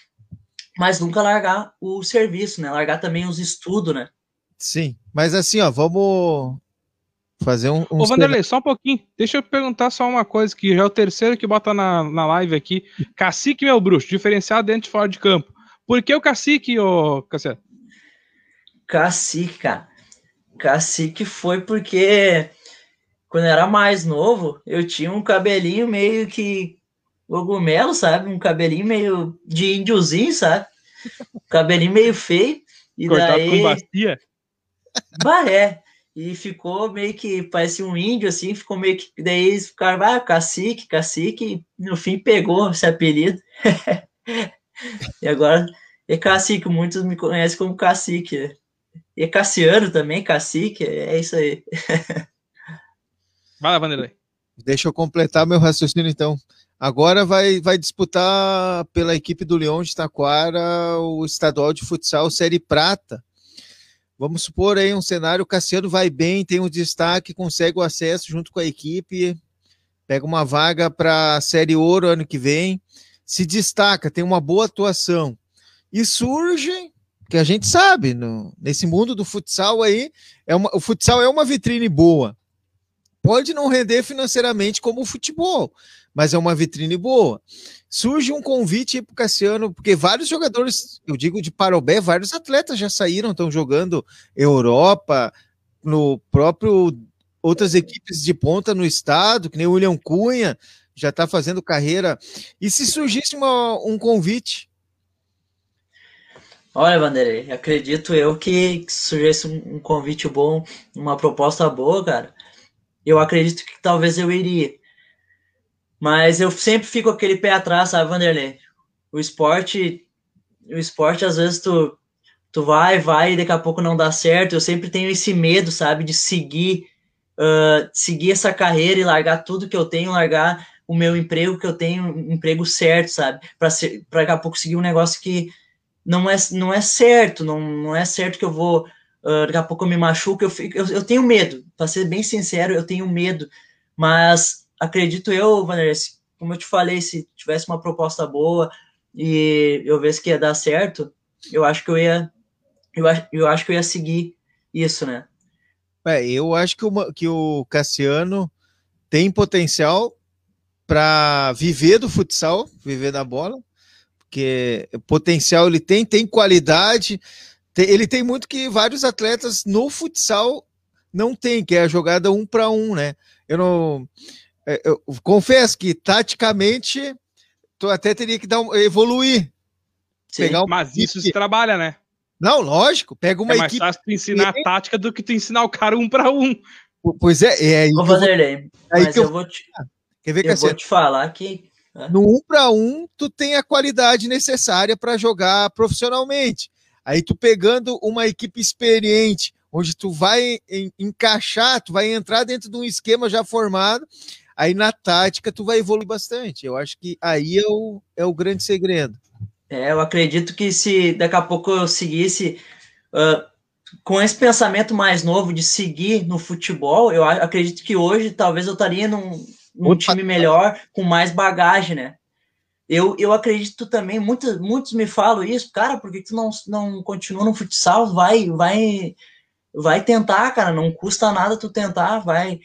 mas nunca largar o serviço, né? Largar também os estudos, né? Sim, mas assim, ó, vamos fazer um. um Ô, Vanderlei, só um pouquinho. Deixa eu perguntar só uma coisa, que já é o terceiro que bota na, na live aqui. Cacique, meu bruxo, diferenciado dentro e fora de campo. Por que o cacique, ô Cassiano? Cacique, cara. Cacique foi porque quando eu era mais novo, eu tinha um cabelinho meio que cogumelo, sabe? Um cabelinho meio de índiozinho, sabe? Um cabelinho meio feio. E Cortado daí... com bacia? Bah, é. E ficou meio que, parecia um índio, assim, ficou meio que, daí eles ficaram, ah, cacique, cacique, e no fim pegou esse apelido. e agora é cacique, muitos me conhecem como cacique. E Cassiano também, cacique, é isso aí. Vai lá, Vanderlei. Deixa eu completar meu raciocínio, então. Agora vai, vai disputar pela equipe do Leão de Taquara o estadual de futsal Série Prata. Vamos supor aí um cenário, o Cassiano vai bem, tem um destaque, consegue o acesso junto com a equipe, pega uma vaga para a Série Ouro ano que vem, se destaca, tem uma boa atuação. E surge que a gente sabe, no, nesse mundo do futsal aí, é uma, o futsal é uma vitrine boa. Pode não render financeiramente como o futebol, mas é uma vitrine boa. Surge um convite para o Cassiano, porque vários jogadores, eu digo de Parobé, vários atletas já saíram, estão jogando Europa, no próprio outras equipes de ponta no estado, que nem o William Cunha, já está fazendo carreira. E se surgisse uma, um convite Olha, Vanderlei, acredito eu que, surgisse um, convite bom, uma proposta boa, cara. Eu acredito que talvez eu iria. Mas eu sempre fico aquele pé atrás, sabe, Vanderlei? O esporte, o esporte às vezes tu, tu vai, vai, e daqui a pouco não dá certo. Eu sempre tenho esse medo, sabe, de seguir, uh, seguir essa carreira e largar tudo que eu tenho, largar o meu emprego que eu tenho, um emprego certo, sabe, para daqui a pouco seguir um negócio que não é, não é certo, não, não é certo que eu vou, uh, daqui a pouco eu me machuco, eu, fico, eu, eu tenho medo, para ser bem sincero, eu tenho medo, mas acredito eu, Vanessa, como eu te falei, se tivesse uma proposta boa e eu visse que ia dar certo, eu acho que eu ia, eu eu acho que eu ia seguir isso, né? É, eu acho que o, que o Cassiano tem potencial para viver do futsal, viver da bola, porque potencial ele tem, tem qualidade, tem, ele tem muito que vários atletas no futsal não tem, que é a jogada um para um, né? Eu não eu confesso que taticamente tu até teria que dar um, evoluir. Sim, pegar um mas isso se trabalha, né? Não, lógico, pega uma é mais equipe. fácil tu ensinar a tática do que tu ensinar o cara um para um. Pois é, é aí. Ô, Vanderlei, mas eu, eu vou te. Quer ver, eu vou te falar que né? no um para um tu tem a qualidade necessária para jogar profissionalmente. Aí tu pegando uma equipe experiente, onde tu vai encaixar, tu vai entrar dentro de um esquema já formado, aí na tática tu vai evoluir bastante. Eu acho que aí é o, é o grande segredo. É, eu acredito que se daqui a pouco eu seguisse uh, com esse pensamento mais novo de seguir no futebol, eu acredito que hoje talvez eu estaria num, um time melhor, com mais bagagem, né? Eu, eu acredito também, muitos, muitos me falam isso, cara, por que tu não, não continua no futsal? Vai, vai, vai tentar, cara, não custa nada tu tentar, vai.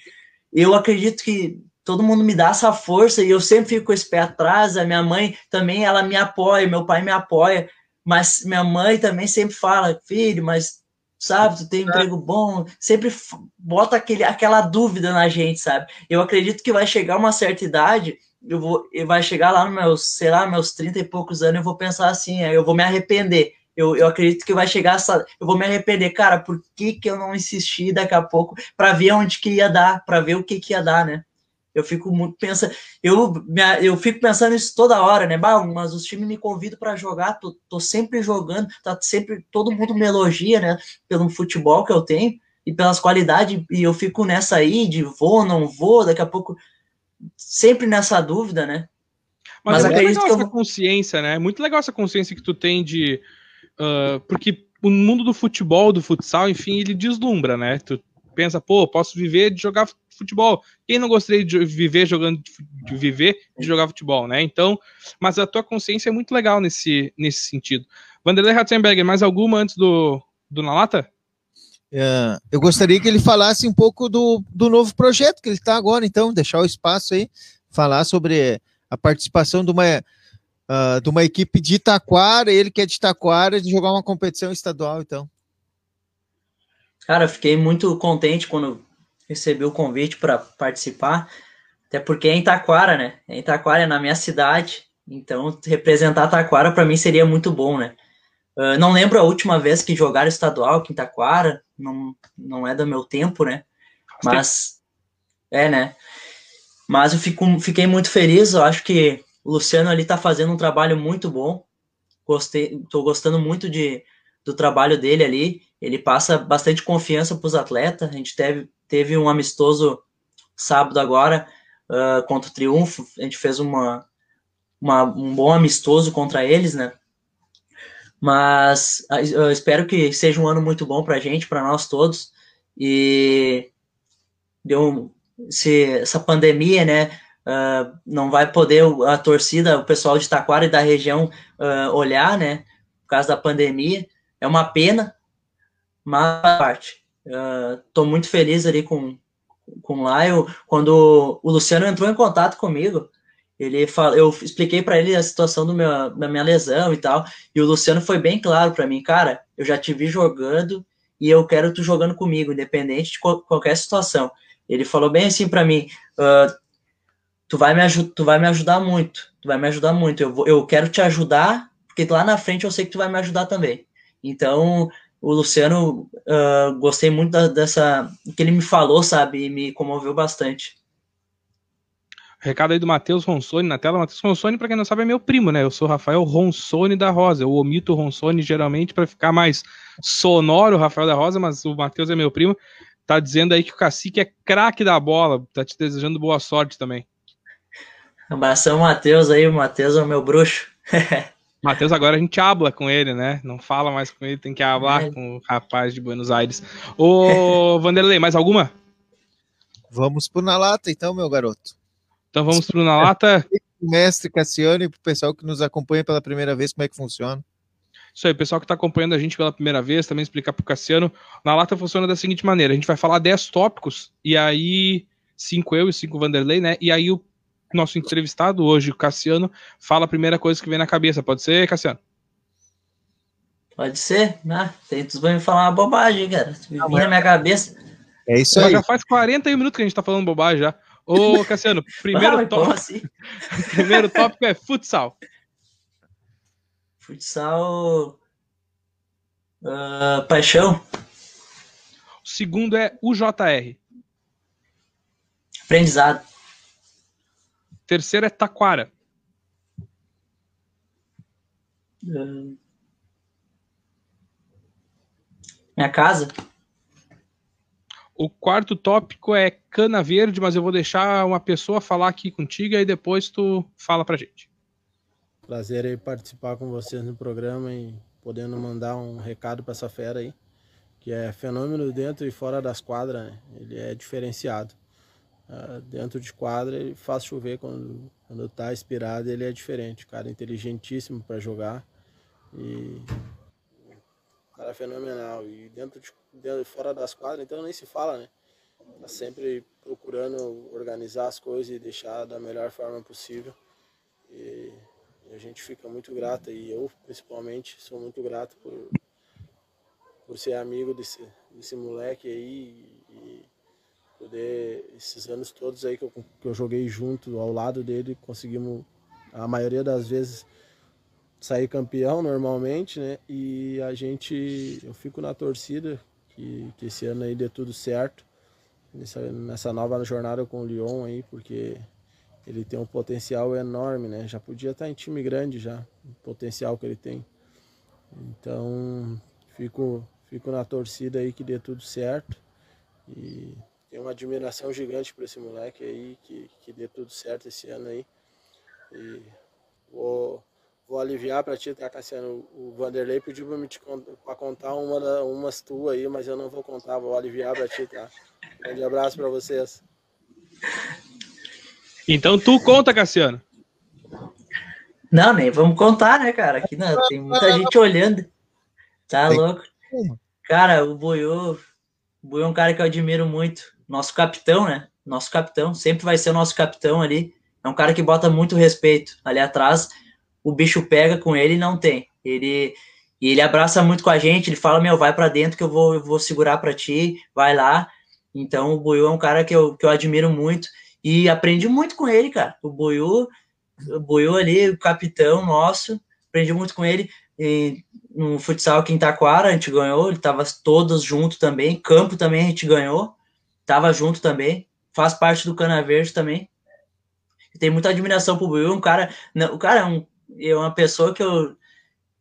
Eu acredito que todo mundo me dá essa força e eu sempre fico com esse pé atrás. A minha mãe também, ela me apoia, meu pai me apoia, mas minha mãe também sempre fala, filho, mas sabe? Tu tem emprego bom, sempre bota aquele, aquela dúvida na gente, sabe? Eu acredito que vai chegar uma certa idade, eu vou, vai chegar lá nos meus, sei lá, meus 30 e poucos anos, eu vou pensar assim, eu vou me arrepender. Eu, eu acredito que vai chegar essa. Eu vou me arrepender, cara, por que, que eu não insisti daqui a pouco para ver onde que ia dar, para ver o que, que ia dar, né? Eu fico muito pensando, eu, eu fico pensando isso toda hora, né? Bah, mas os times me convidam para jogar, tô, tô, sempre jogando, tá sempre todo mundo me elogia, né? Pelo futebol que eu tenho e pelas qualidades, e eu fico nessa aí de vou, não vou, daqui a pouco sempre nessa dúvida, né? Mas, mas é muito legal essa eu... consciência, né? É muito legal essa consciência que tu tem de uh, porque o mundo do futebol, do futsal, enfim, ele deslumbra, né? Tu pensa, pô, posso viver de jogar futebol. Quem não gostaria de viver jogando, de viver de jogar futebol, né? Então, mas a tua consciência é muito legal nesse, nesse sentido. Vanderlei Ratzenberger, mais alguma antes do, do Na Lata? É, eu gostaria que ele falasse um pouco do, do novo projeto que ele está agora, então, deixar o espaço aí, falar sobre a participação de uma, uh, de uma equipe de Itaquara, ele que é de Itaquara, de jogar uma competição estadual, então. Cara, eu fiquei muito contente quando recebi o convite para participar, até porque é em Taquara, né? É em Taquara, é na minha cidade, então representar Taquara para mim seria muito bom, né? Uh, não lembro a última vez que jogaram estadual aqui em Taquara, não, não é do meu tempo, né? Mas, é, né? Mas eu fico, fiquei muito feliz, eu acho que o Luciano ali tá fazendo um trabalho muito bom, gostei, tô gostando muito de, do trabalho dele ali, ele passa bastante confiança para os atletas, a gente teve teve um amistoso sábado agora uh, contra o Triunfo. A gente fez uma, uma, um bom amistoso contra eles, né? Mas ah, eu espero que seja um ano muito bom para a gente, para nós todos. E deu se essa pandemia, né? Uh, não vai poder a torcida, o pessoal de Taquara e da região uh, olhar, né? Por causa da pandemia. É uma pena, mas parte. Estou uh, muito feliz ali com, com o Lyle. Quando o Luciano entrou em contato comigo, ele fala, eu expliquei para ele a situação do meu, da minha lesão e tal, e o Luciano foi bem claro para mim, cara, eu já te vi jogando e eu quero tu jogando comigo, independente de qual, qualquer situação. Ele falou bem assim para mim, uh, tu vai me tu vai me ajudar muito, tu vai me ajudar muito. Eu, vou, eu quero te ajudar, porque lá na frente eu sei que tu vai me ajudar também. Então, o Luciano, uh, gostei muito da, dessa. que ele me falou, sabe? E me comoveu bastante. Recado aí do Matheus Ronsoni na tela. Matheus Ronsoni, para quem não sabe, é meu primo, né? Eu sou Rafael Ronsoni da Rosa. Eu omito Ronsoni geralmente para ficar mais sonoro, o Rafael da Rosa, mas o Matheus é meu primo. Tá dizendo aí que o cacique é craque da bola. Tá te desejando boa sorte também. Abração, Matheus aí. O Matheus é o meu bruxo. Matheus, agora a gente habla com ele, né? Não fala mais com ele, tem que hablar é. com o rapaz de Buenos Aires. Ô, Vanderlei, mais alguma? Vamos por na lata, então, meu garoto. Então vamos pro Na Lata. Mestre Cassiano e pro pessoal que nos acompanha pela primeira vez, como é que funciona? Isso aí, pessoal que está acompanhando a gente pela primeira vez, também explicar para o Cassiano. Na lata funciona da seguinte maneira: a gente vai falar 10 tópicos, e aí, cinco eu e cinco Vanderlei, né? E aí o nosso entrevistado hoje, o Cassiano, fala a primeira coisa que vem na cabeça. Pode ser, Cassiano? Pode ser, né? Tem tudo me falar uma bobagem, cara. Vim na minha cabeça. É isso aí. Já faz 41 minutos que a gente está falando bobagem já. Ô, Cassiano, primeiro, ah, tópico, assim? primeiro tópico é futsal. Futsal. Uh, paixão. O segundo é o JR. Aprendizado. Terceiro é Taquara. Uh, minha casa. O quarto tópico é cana verde, mas eu vou deixar uma pessoa falar aqui contigo e depois tu fala pra gente. Prazer aí participar com vocês no programa e podendo mandar um recado para essa fera aí, que é fenômeno dentro e fora das quadras, né? ele é diferenciado. Uh, dentro de quadra ele faz chover quando, quando tá inspirado, ele é diferente, cara inteligentíssimo para jogar e cara fenomenal. E dentro de dentro, fora das quadras, então nem se fala, né? Tá sempre procurando organizar as coisas e deixar da melhor forma possível. E, e a gente fica muito grato, e eu principalmente sou muito grato por, por ser amigo desse, desse moleque aí e, poder, esses anos todos aí que eu, que eu joguei junto, ao lado dele, conseguimos, a maioria das vezes, sair campeão normalmente, né? E a gente, eu fico na torcida que, que esse ano aí dê tudo certo nessa, nessa nova jornada com o Lyon aí, porque ele tem um potencial enorme, né? Já podia estar em time grande já, o potencial que ele tem. Então, fico, fico na torcida aí que dê tudo certo e tenho uma admiração gigante por esse moleque aí, que, que dê tudo certo esse ano aí. E vou Vou aliviar para ti, tá, Cassiano? O Vanderlei pediu para contar uma da, umas tuas aí, mas eu não vou contar, vou aliviar para ti, tá? Grande abraço para vocês. Então tu conta, Cassiano. Não, nem vamos contar, né, cara? Aqui não, tem muita gente olhando. Tá louco? Cara, o Boiô, o Boiô é um cara que eu admiro muito. Nosso capitão, né? Nosso capitão, sempre vai ser o nosso capitão ali. É um cara que bota muito respeito ali atrás o bicho pega com ele e não tem. Ele e ele abraça muito com a gente, ele fala, meu, vai para dentro que eu vou, eu vou segurar para ti, vai lá. Então o Buiu é um cara que eu, que eu admiro muito e aprendi muito com ele, cara. O Buiu, o Buiu ali, o capitão nosso, aprendi muito com ele. E no futsal aqui em Taquara, a gente ganhou, ele tava todos junto também. Campo também a gente ganhou, tava junto também. Faz parte do Cana Verde também. Tem muita admiração pro Buiu, um cara, não, o cara é um é uma pessoa que eu,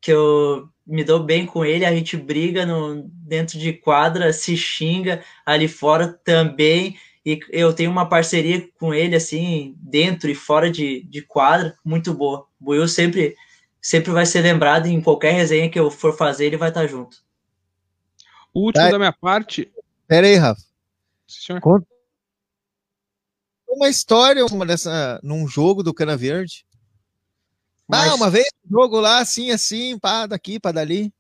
que eu me dou bem com ele, a gente briga no, dentro de quadra, se xinga ali fora também, e eu tenho uma parceria com ele, assim, dentro e fora de, de quadra, muito boa. O Buiu sempre, sempre vai ser lembrado em qualquer resenha que eu for fazer, ele vai estar junto. O último tá. da minha parte. Pera aí, Rafa. Conta uma história uma dessa, num jogo do Cana Verde mas... Ah, uma vez jogo lá, assim, assim, pá, daqui, pá, dali.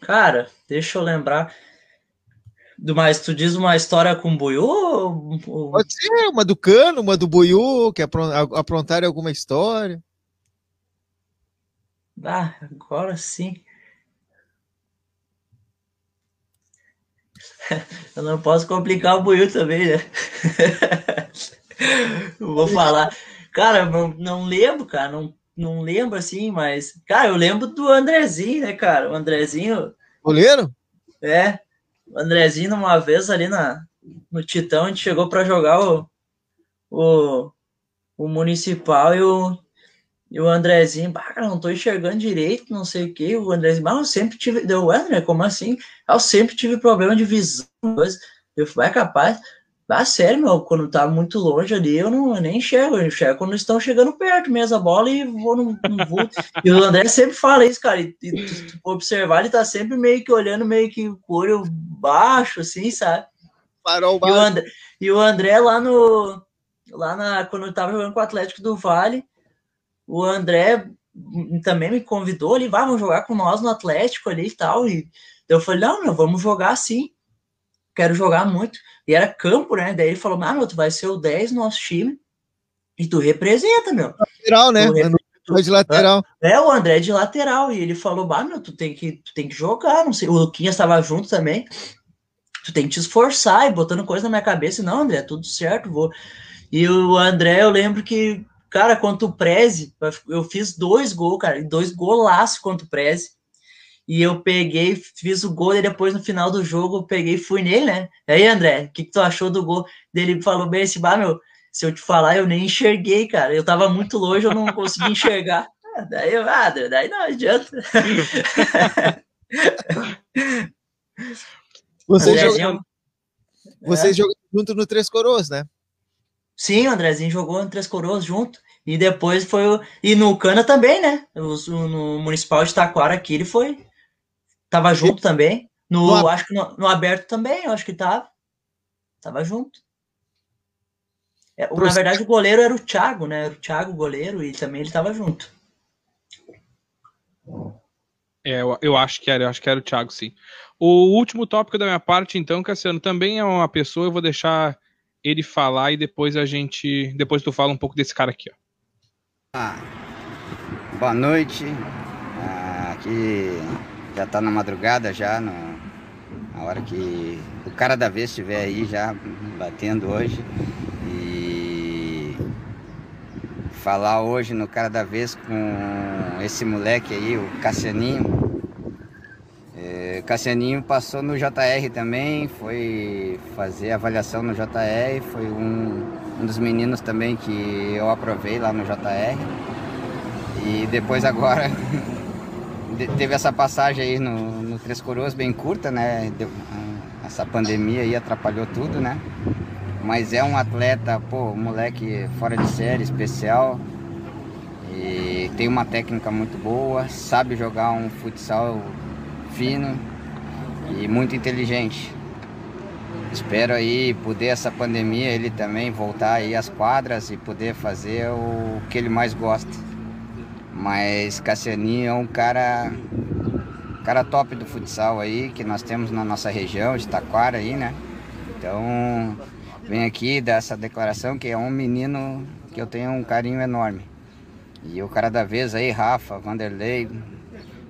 Cara, deixa eu lembrar. Do mais, tu diz uma história com Buiú? Ou... Pode ser, uma do Cano, uma do Buiú, que aprontaram alguma história. Ah, agora sim. Eu não posso complicar o Buiú também, né? Vou falar. Cara, não, não lembro, cara. Não, não lembro assim, mas. Cara, eu lembro do Andrezinho, né, cara? O Andrezinho. Goleiro? É. O Andrezinho, uma vez ali na. no Titão, a gente chegou para jogar o, o, o Municipal e o, e o Andrezinho, bah, não tô enxergando direito, não sei o que. O Andrezinho, bah, eu sempre tive. Deu, André, como assim? Eu sempre tive problema de visão. Eu falei, é capaz. Ah, sério, meu, quando tá muito longe ali, eu não eu nem enxergo, eu enxergo quando estão chegando perto mesmo a bola e vou no, no e o André sempre fala isso, cara, e, e tu, observar, ele tá sempre meio que olhando meio que com o olho baixo, assim, sabe? Farol e, o André, e o André lá no. Lá na. Quando eu tava jogando com o Atlético do Vale, o André também me convidou ali, vai, vamos jogar com nós no Atlético ali e tal. E eu falei, não, meu, vamos jogar sim. Quero jogar muito. E era campo, né? Daí ele falou, ah, meu, tu vai ser o 10 no nosso time. E tu representa, meu. Lateral, né? Tu, de lateral. É, o André de lateral. E ele falou, bah, meu, tu tem que, tu tem que jogar. Não sei. O Luquinhas estava junto também. Tu tem que te esforçar e botando coisa na minha cabeça. Não, André, tudo certo, vou. E o André, eu lembro que, cara, contra o Preze, eu fiz dois gols, cara, dois golaços contra o Preze e eu peguei, fiz o gol, e depois no final do jogo eu peguei e fui nele, né? E aí, André, o que, que tu achou do gol? Dele falou bem assim, bah, meu, se eu te falar, eu nem enxerguei, cara. Eu tava muito longe, eu não consegui enxergar. Ah, daí, eu, ah, daí não adianta. Vocês jogam, Vocês é. jogam junto no Três Coroas, né? Sim, o Andrezinho jogou no Três Coroas junto. E depois foi o. E no Cana também, né? O, no Municipal de Taquara aqui, ele foi. Tava junto também. No, no acho que no, no, aberto também, eu acho que tava. Tava junto. É, na verdade, o goleiro era o Thiago, né? Era o Thiago, o goleiro, e também ele tava junto. É, eu, eu, acho que era, eu acho que era o Thiago, sim. O último tópico da minha parte, então, Cassiano, também é uma pessoa, eu vou deixar ele falar e depois a gente. Depois tu fala um pouco desse cara aqui, ó. Ah, boa noite. Ah, aqui já está na madrugada já, no, na hora que o cara da vez estiver aí já batendo hoje. E falar hoje no cara da vez com esse moleque aí, o Cassianinho. É, Cassianinho passou no JR também, foi fazer avaliação no JR, foi um, um dos meninos também que eu aprovei lá no JR. E depois agora teve essa passagem aí no, no Três Coroas bem curta, né? Deu, essa pandemia aí atrapalhou tudo, né? Mas é um atleta, pô, moleque fora de série, especial. E tem uma técnica muito boa, sabe jogar um futsal fino e muito inteligente. Espero aí poder essa pandemia ele também voltar aí às quadras e poder fazer o que ele mais gosta. Mas Cassianinho é um cara, cara top do futsal aí, que nós temos na nossa região de Taquara aí, né? Então, vem aqui dar essa declaração que é um menino que eu tenho um carinho enorme. E o cara da vez aí, Rafa, Vanderlei,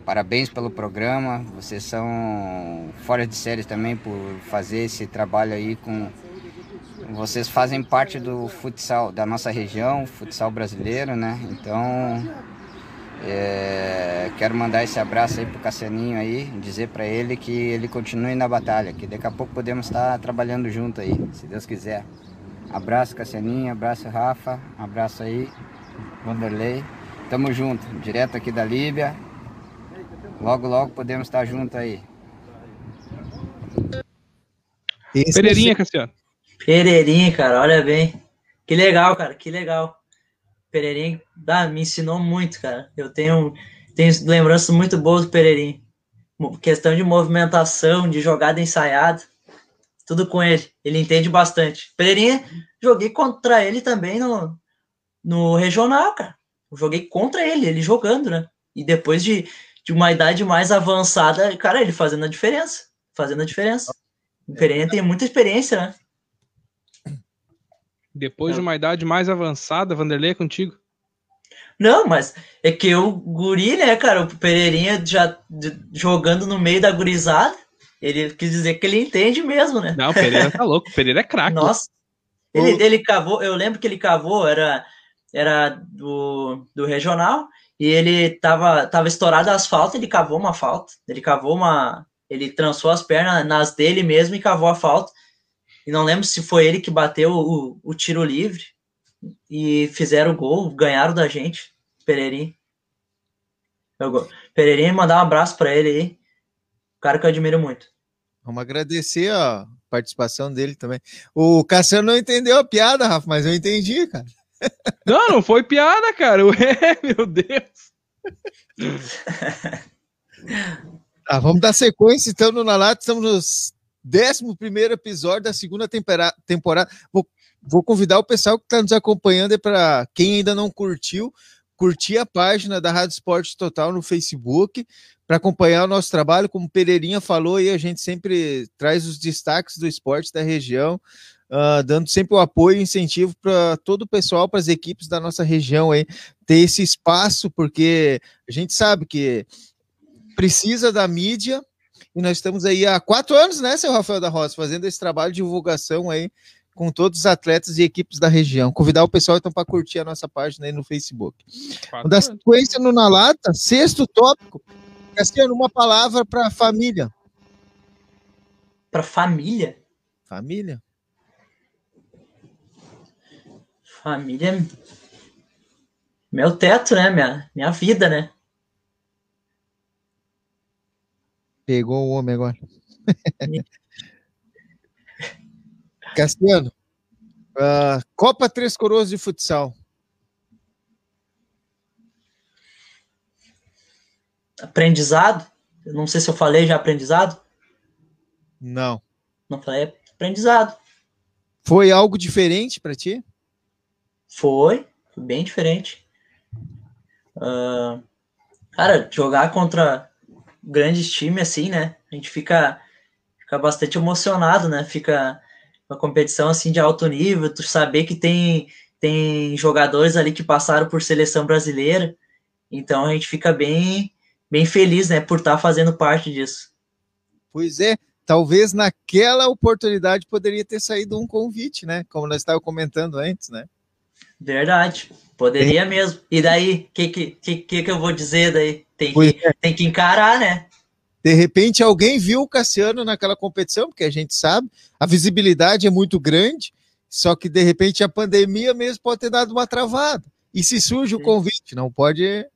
parabéns pelo programa. Vocês são fora de série também por fazer esse trabalho aí com. Vocês fazem parte do futsal da nossa região, futsal brasileiro, né? Então é, quero mandar esse abraço aí pro Cassianinho aí, dizer para ele que ele continue na batalha, que daqui a pouco podemos estar trabalhando junto aí, se Deus quiser. Abraço Cassianinho, abraço Rafa, abraço aí, Vanderlei. Tamo junto, direto aqui da Líbia. Logo, logo podemos estar junto aí. Pereirinha, Cassiano. Pereirinha, cara, olha bem. Que legal, cara, que legal. Pereirinha ah, me ensinou muito, cara. Eu tenho, tenho lembranças muito boas do Pereirinha. Questão de movimentação, de jogada ensaiada, tudo com ele. Ele entende bastante. Pereirinha, joguei contra ele também no, no regional, cara. Eu joguei contra ele, ele jogando, né? E depois de, de uma idade mais avançada, cara, ele fazendo a diferença. Fazendo a diferença. O Pereirinha tem muita experiência, né? Depois de uma idade mais avançada, Vanderlei é contigo. Não, mas é que o guri, né, cara, o Pereirinha já jogando no meio da gurizada, ele quis dizer que ele entende mesmo, né? Não, o Pereira tá louco, o Pereira é craque. Nossa, ele, ele cavou, eu lembro que ele cavou, era, era do, do regional, e ele tava, tava estourado a asfalto, ele cavou uma falta, ele cavou uma, ele trançou as pernas nas dele mesmo e cavou a falta, e não lembro se foi ele que bateu o, o tiro livre e fizeram o gol, ganharam da gente, Pereirinho. Pereirinho, mandar um abraço para ele aí, cara que eu admiro muito. Vamos agradecer a participação dele também. O Cassiano não entendeu a piada, Rafa, mas eu entendi, cara. Não, não foi piada, cara. Ué, meu Deus. ah, vamos dar sequência, então, no Nalato. Estamos no 11 episódio da segunda temporada. Vou, vou convidar o pessoal que está nos acompanhando para quem ainda não curtiu, curtir a página da Rádio Esporte Total no Facebook para acompanhar o nosso trabalho. Como Pereirinha falou, aí a gente sempre traz os destaques do esporte da região, uh, dando sempre o apoio e incentivo para todo o pessoal, para as equipes da nossa região aí, ter esse espaço, porque a gente sabe que precisa da mídia. E nós estamos aí há quatro anos, né, seu Rafael da Roça, fazendo esse trabalho de divulgação aí com todos os atletas e equipes da região. Convidar o pessoal então para curtir a nossa página aí no Facebook. Quatro da sequência no Na Lata, sexto tópico. Cassiano, uma palavra para família. Para família? Família. Família. Meu teto, né? Minha, minha vida, né? Pegou o homem agora. Cassiano, uh, Copa Três Coroas de Futsal. Aprendizado? Não sei se eu falei já aprendizado. Não. Não falei aprendizado. Foi algo diferente para ti? Foi, bem diferente. Uh, cara, jogar contra grandes times assim, né? A gente fica, fica bastante emocionado, né? Fica uma competição assim de alto nível, tu saber que tem tem jogadores ali que passaram por seleção brasileira, então a gente fica bem bem feliz, né, por estar tá fazendo parte disso. Pois é, talvez naquela oportunidade poderia ter saído um convite, né, como nós estávamos comentando antes, né? Verdade, poderia é. mesmo. E daí, o que, que, que, que eu vou dizer daí? Tem que, é. tem que encarar, né? De repente alguém viu o Cassiano naquela competição, porque a gente sabe, a visibilidade é muito grande, só que de repente a pandemia mesmo pode ter dado uma travada. E se surge o convite, não pode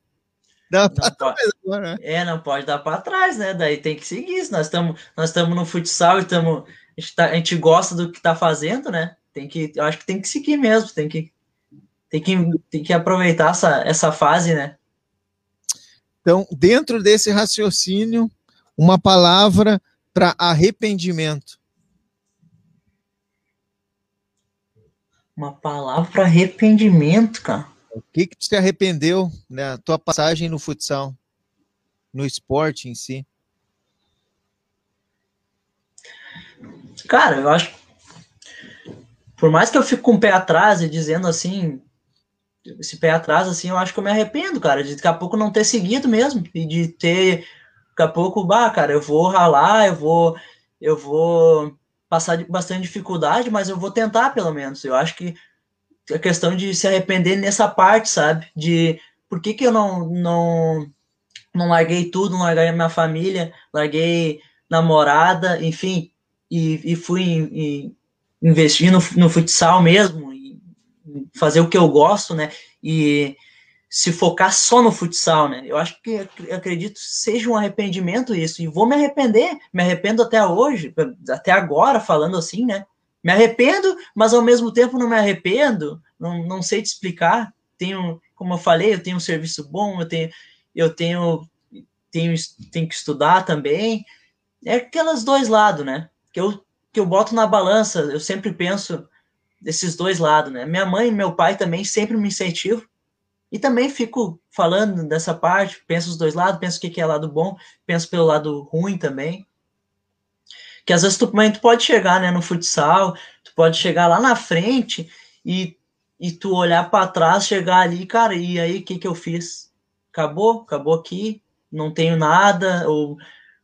dar para trás agora, né? É, não pode dar para trás, né? Daí tem que seguir. Nós estamos nós estamos no futsal e estamos a, gente tá, a gente gosta do que está fazendo, né? Tem que, eu acho que tem que seguir mesmo, tem que tem que, tem que aproveitar essa, essa fase, né? Então, dentro desse raciocínio, uma palavra para arrependimento. Uma palavra para arrependimento, cara. O que que tu se arrependeu na tua passagem no futsal, no esporte em si? Cara, eu acho por mais que eu fique com o pé atrás e dizendo assim, esse pé atrás, assim, eu acho que eu me arrependo, cara, de daqui a pouco não ter seguido mesmo, e de ter Daqui a pouco, bah, cara, eu vou ralar, eu vou, eu vou passar bastante dificuldade, mas eu vou tentar pelo menos. Eu acho que a questão de se arrepender nessa parte, sabe? De por que, que eu não, não, não larguei tudo, não larguei a minha família, larguei namorada, enfim, e, e fui em, investir no, no futsal mesmo, fazer o que eu gosto, né? E se focar só no futsal, né? Eu acho que eu acredito seja um arrependimento isso, e vou me arrepender, me arrependo até hoje, até agora, falando assim, né? Me arrependo, mas ao mesmo tempo não me arrependo, não, não sei te explicar. Tenho, como eu falei, eu tenho um serviço bom, eu tenho, eu tenho, tenho, tenho que estudar também. É aqueles dois lados, né? Que eu, que eu boto na balança, eu sempre penso desses dois lados, né? Minha mãe e meu pai também sempre me incentivam e também fico falando dessa parte, penso os dois lados, penso o que é lado bom, penso pelo lado ruim também. Que às vezes tu, tu pode chegar né, no futsal, tu pode chegar lá na frente e, e tu olhar para trás, chegar ali, cara, e aí o que, que eu fiz? Acabou, acabou aqui, não tenho nada, ou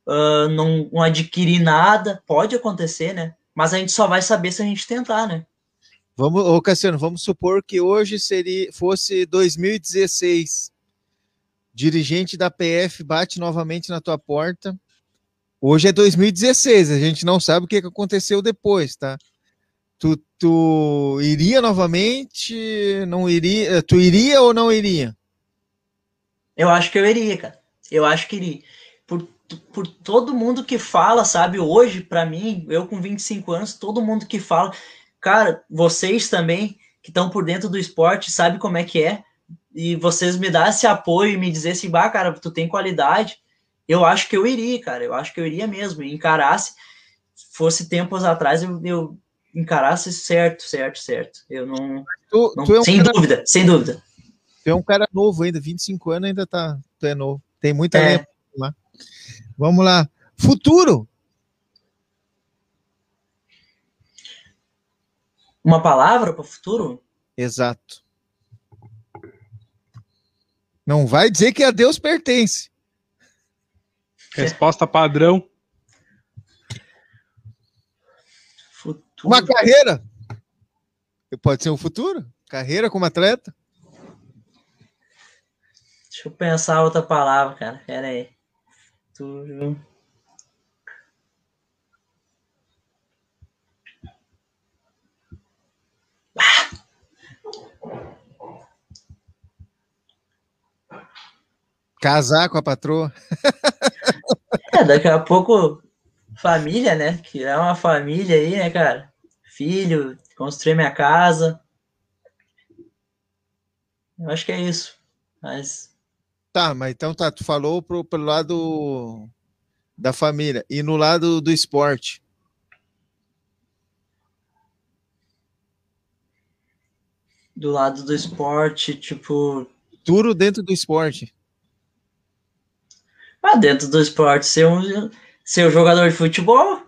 uh, não, não adquiri nada, pode acontecer, né? Mas a gente só vai saber se a gente tentar, né? Vamos, ô Cassiano, vamos supor que hoje seria, fosse 2016. Dirigente da PF bate novamente na tua porta. Hoje é 2016, a gente não sabe o que aconteceu depois, tá? Tu, tu iria novamente? Não iria? Tu iria ou não iria? Eu acho que eu iria, cara. Eu acho que iria. Por, por todo mundo que fala, sabe, hoje, para mim, eu com 25 anos, todo mundo que fala, cara, vocês também, que estão por dentro do esporte, sabe como é que é, e vocês me dar esse apoio e me dizer assim, bah, cara, tu tem qualidade, eu acho que eu iria, cara, eu acho que eu iria mesmo, e encarasse, fosse tempos atrás, eu, eu encarasse certo, certo, certo. Eu não. Tu, não tu é um sem cara, dúvida, sem dúvida. Tu é um cara novo ainda, 25 anos ainda tá. Tu é novo. Tem muita É. lá. Vamos lá. Futuro. Uma palavra para o futuro? Exato. Não vai dizer que a Deus pertence. Resposta padrão. Futuro. Uma carreira. Pode ser um futuro? Carreira como atleta? Deixa eu pensar outra palavra, cara. Pera aí. Futuro. Casar com a patroa? É, daqui a pouco, família, né? Criar uma família aí, né, cara? Filho, construir minha casa. Eu acho que é isso. Mas Tá, mas então tá, tu falou pro, pelo lado da família. E no lado do esporte? do lado do esporte, tipo, Futuro dentro do esporte. Ah, dentro do esporte, ser um, ser um jogador de futebol.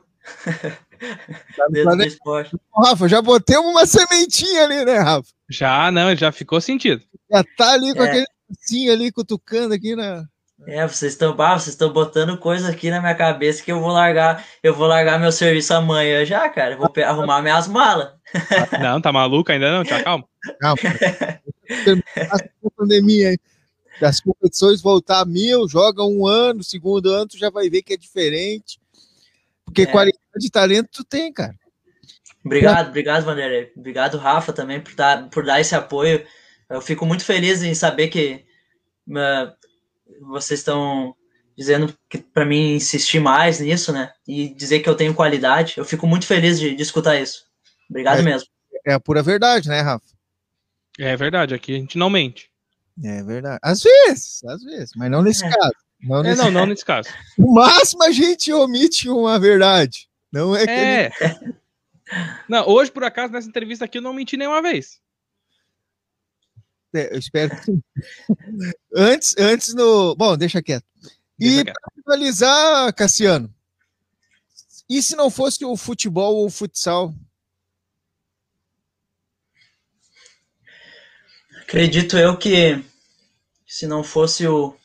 dentro do esporte. Rafa, já botemos uma sementinha ali, né, Rafa? Já, não, já ficou sentido. Já tá ali com É. aquele negocinho ali cutucando aqui na. É, vocês estão, ah, vocês estão botando coisa aqui na minha cabeça que eu vou largar, eu vou largar meu serviço amanhã já, cara. Vou pe- arrumar minhas malas. Não, tá maluco ainda não? Tchau, calma. Calma. Pandemia aí. Das competições voltar a mil, joga um ano, segundo ano, tu já vai ver que é diferente. Porque É. qualidade de talento tu tem, cara. Obrigado, obrigado, Vanderlei. Obrigado, Rafa, também por dar, por dar esse apoio. Eu fico muito feliz em saber que ah, vocês estão dizendo que para mim insistir mais nisso, né? E dizer que eu tenho qualidade. Eu fico muito feliz de, de escutar isso. Obrigado É. mesmo. É a pura verdade, né, Rafa? É verdade, aqui a gente não mente. É verdade. Às vezes, às vezes, mas não nesse É. caso. Não É, nesse... não, não nesse caso. No máximo a gente omite uma verdade. Não é que. É. Não, hoje, por acaso, nessa entrevista aqui, eu não menti nenhuma vez. É, eu espero que sim. antes, antes no. Bom, deixa quieto. Deixa E para finalizar, Cassiano, e se não fosse o futebol ou o futsal? Acredito eu que se não fosse o.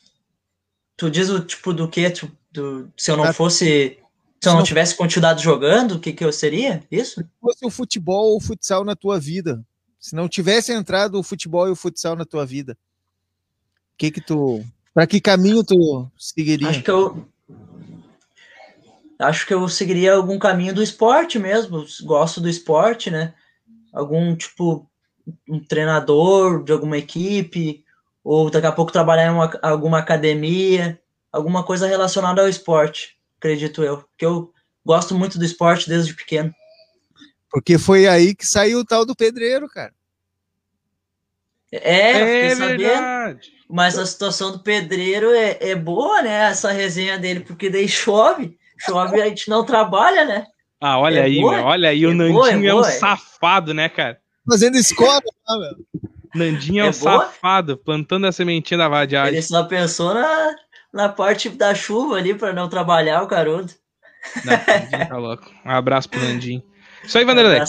Tu diz o tipo do quê? Tipo, do... Se eu não fosse. Se eu não- não tivesse continuado jogando, o que, que eu seria? Isso? Se fosse o futebol ou o futsal na tua vida? Se não tivesse entrado o futebol e o futsal na tua vida, o que que tu. Para que caminho tu seguiria? Acho que eu. Acho que eu seguiria algum caminho do esporte mesmo. Gosto do esporte, né? Algum tipo. Um treinador de alguma equipe. Ou daqui a pouco trabalhar em uma, alguma academia. Alguma coisa relacionada ao esporte, acredito eu. Porque eu gosto muito do esporte desde pequeno. Porque foi aí que saiu o tal do pedreiro, cara. É, eu fiquei É sabendo. verdade. Mas a situação do pedreiro é, é boa, né? Essa resenha dele, porque daí chove. Chove a gente não trabalha, né? Ah, olha É aí, boa? meu. Olha aí, É o boa, é Nandinho é, um boa, é. safado, né, cara? Fazendo escola, tá, meu? Nandinho é, É um boa? safado, plantando a sementinha da vadiagem. Ele só pensou na, na parte da chuva ali para não trabalhar o. Não, Nandinho tá louco. Um abraço pro Nandinho. Isso aí, Vanderlei.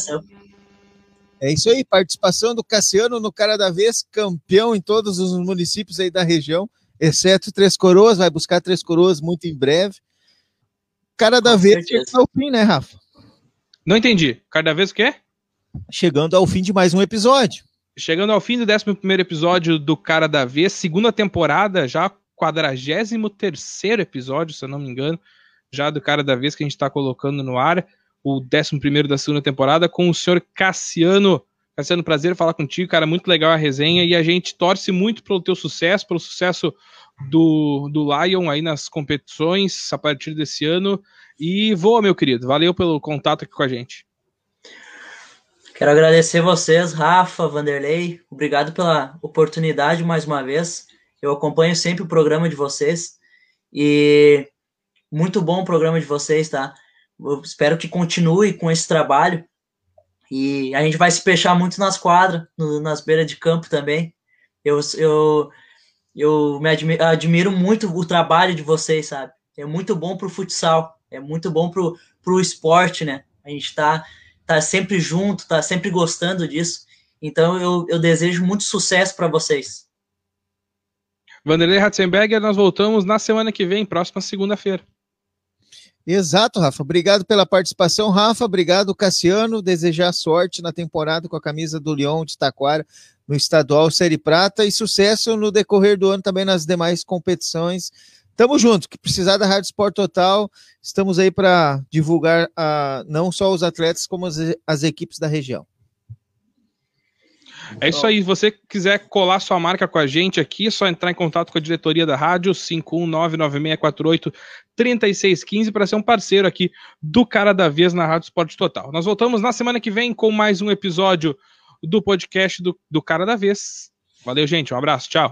É isso aí, participação do Cassiano no Cara da Vez, campeão em todos os municípios aí da região, exceto Três Coroas, vai buscar Três Coroas muito em breve. Cara da Com Vez certeza. chegando ao fim, né, Rafa? Não entendi. Cada vez o quê? Chegando ao fim de mais um episódio. Chegando ao fim do 11 episódio do Cara da Vez, segunda temporada, já 43 episódio, se eu não me engano, já do Cara da Vez que a gente está colocando no ar. o 11 da segunda temporada, com o senhor Cassiano. Cassiano, prazer falar contigo, cara. Muito legal a resenha e a gente torce muito pelo teu sucesso, pelo sucesso do, do Lion aí nas competições a partir desse ano. E voa, meu querido. Valeu pelo contato aqui com a gente. Quero agradecer vocês, Rafa, Vanderlei. Obrigado pela oportunidade mais uma vez. Eu acompanho sempre o programa de vocês e muito bom o programa de vocês, tá? Eu espero que continue com esse trabalho e a gente vai se fechar muito nas quadras, no, nas beiras de campo também. Eu, eu, eu me admiro, admiro muito o trabalho de vocês, sabe? É muito bom pro futsal, é muito bom pro, pro esporte, né? A gente tá tá sempre junto, tá sempre gostando disso. Então eu, eu desejo muito sucesso para vocês. Vanderlei Ratzenberger, nós voltamos na semana que vem, próxima segunda-feira. Exato, Rafa. Obrigado pela participação, Rafa. Obrigado, Cassiano. Desejar sorte na temporada com a camisa do Leão de Taquara no estadual Série Prata e sucesso no decorrer do ano também nas demais competições. Tamo junto, que precisar da Rádio Sport Total, estamos aí para divulgar uh, não só os atletas, como as, as equipes da região. É isso aí. Se você quiser colar sua marca com a gente aqui, é só entrar em contato com a diretoria da rádio, 51996483615, para ser um parceiro aqui do Cara da Vez na Rádio Esporte Total. Nós voltamos na semana que vem com mais um episódio do podcast do, do Cara da Vez. Valeu, gente. Um abraço. Tchau.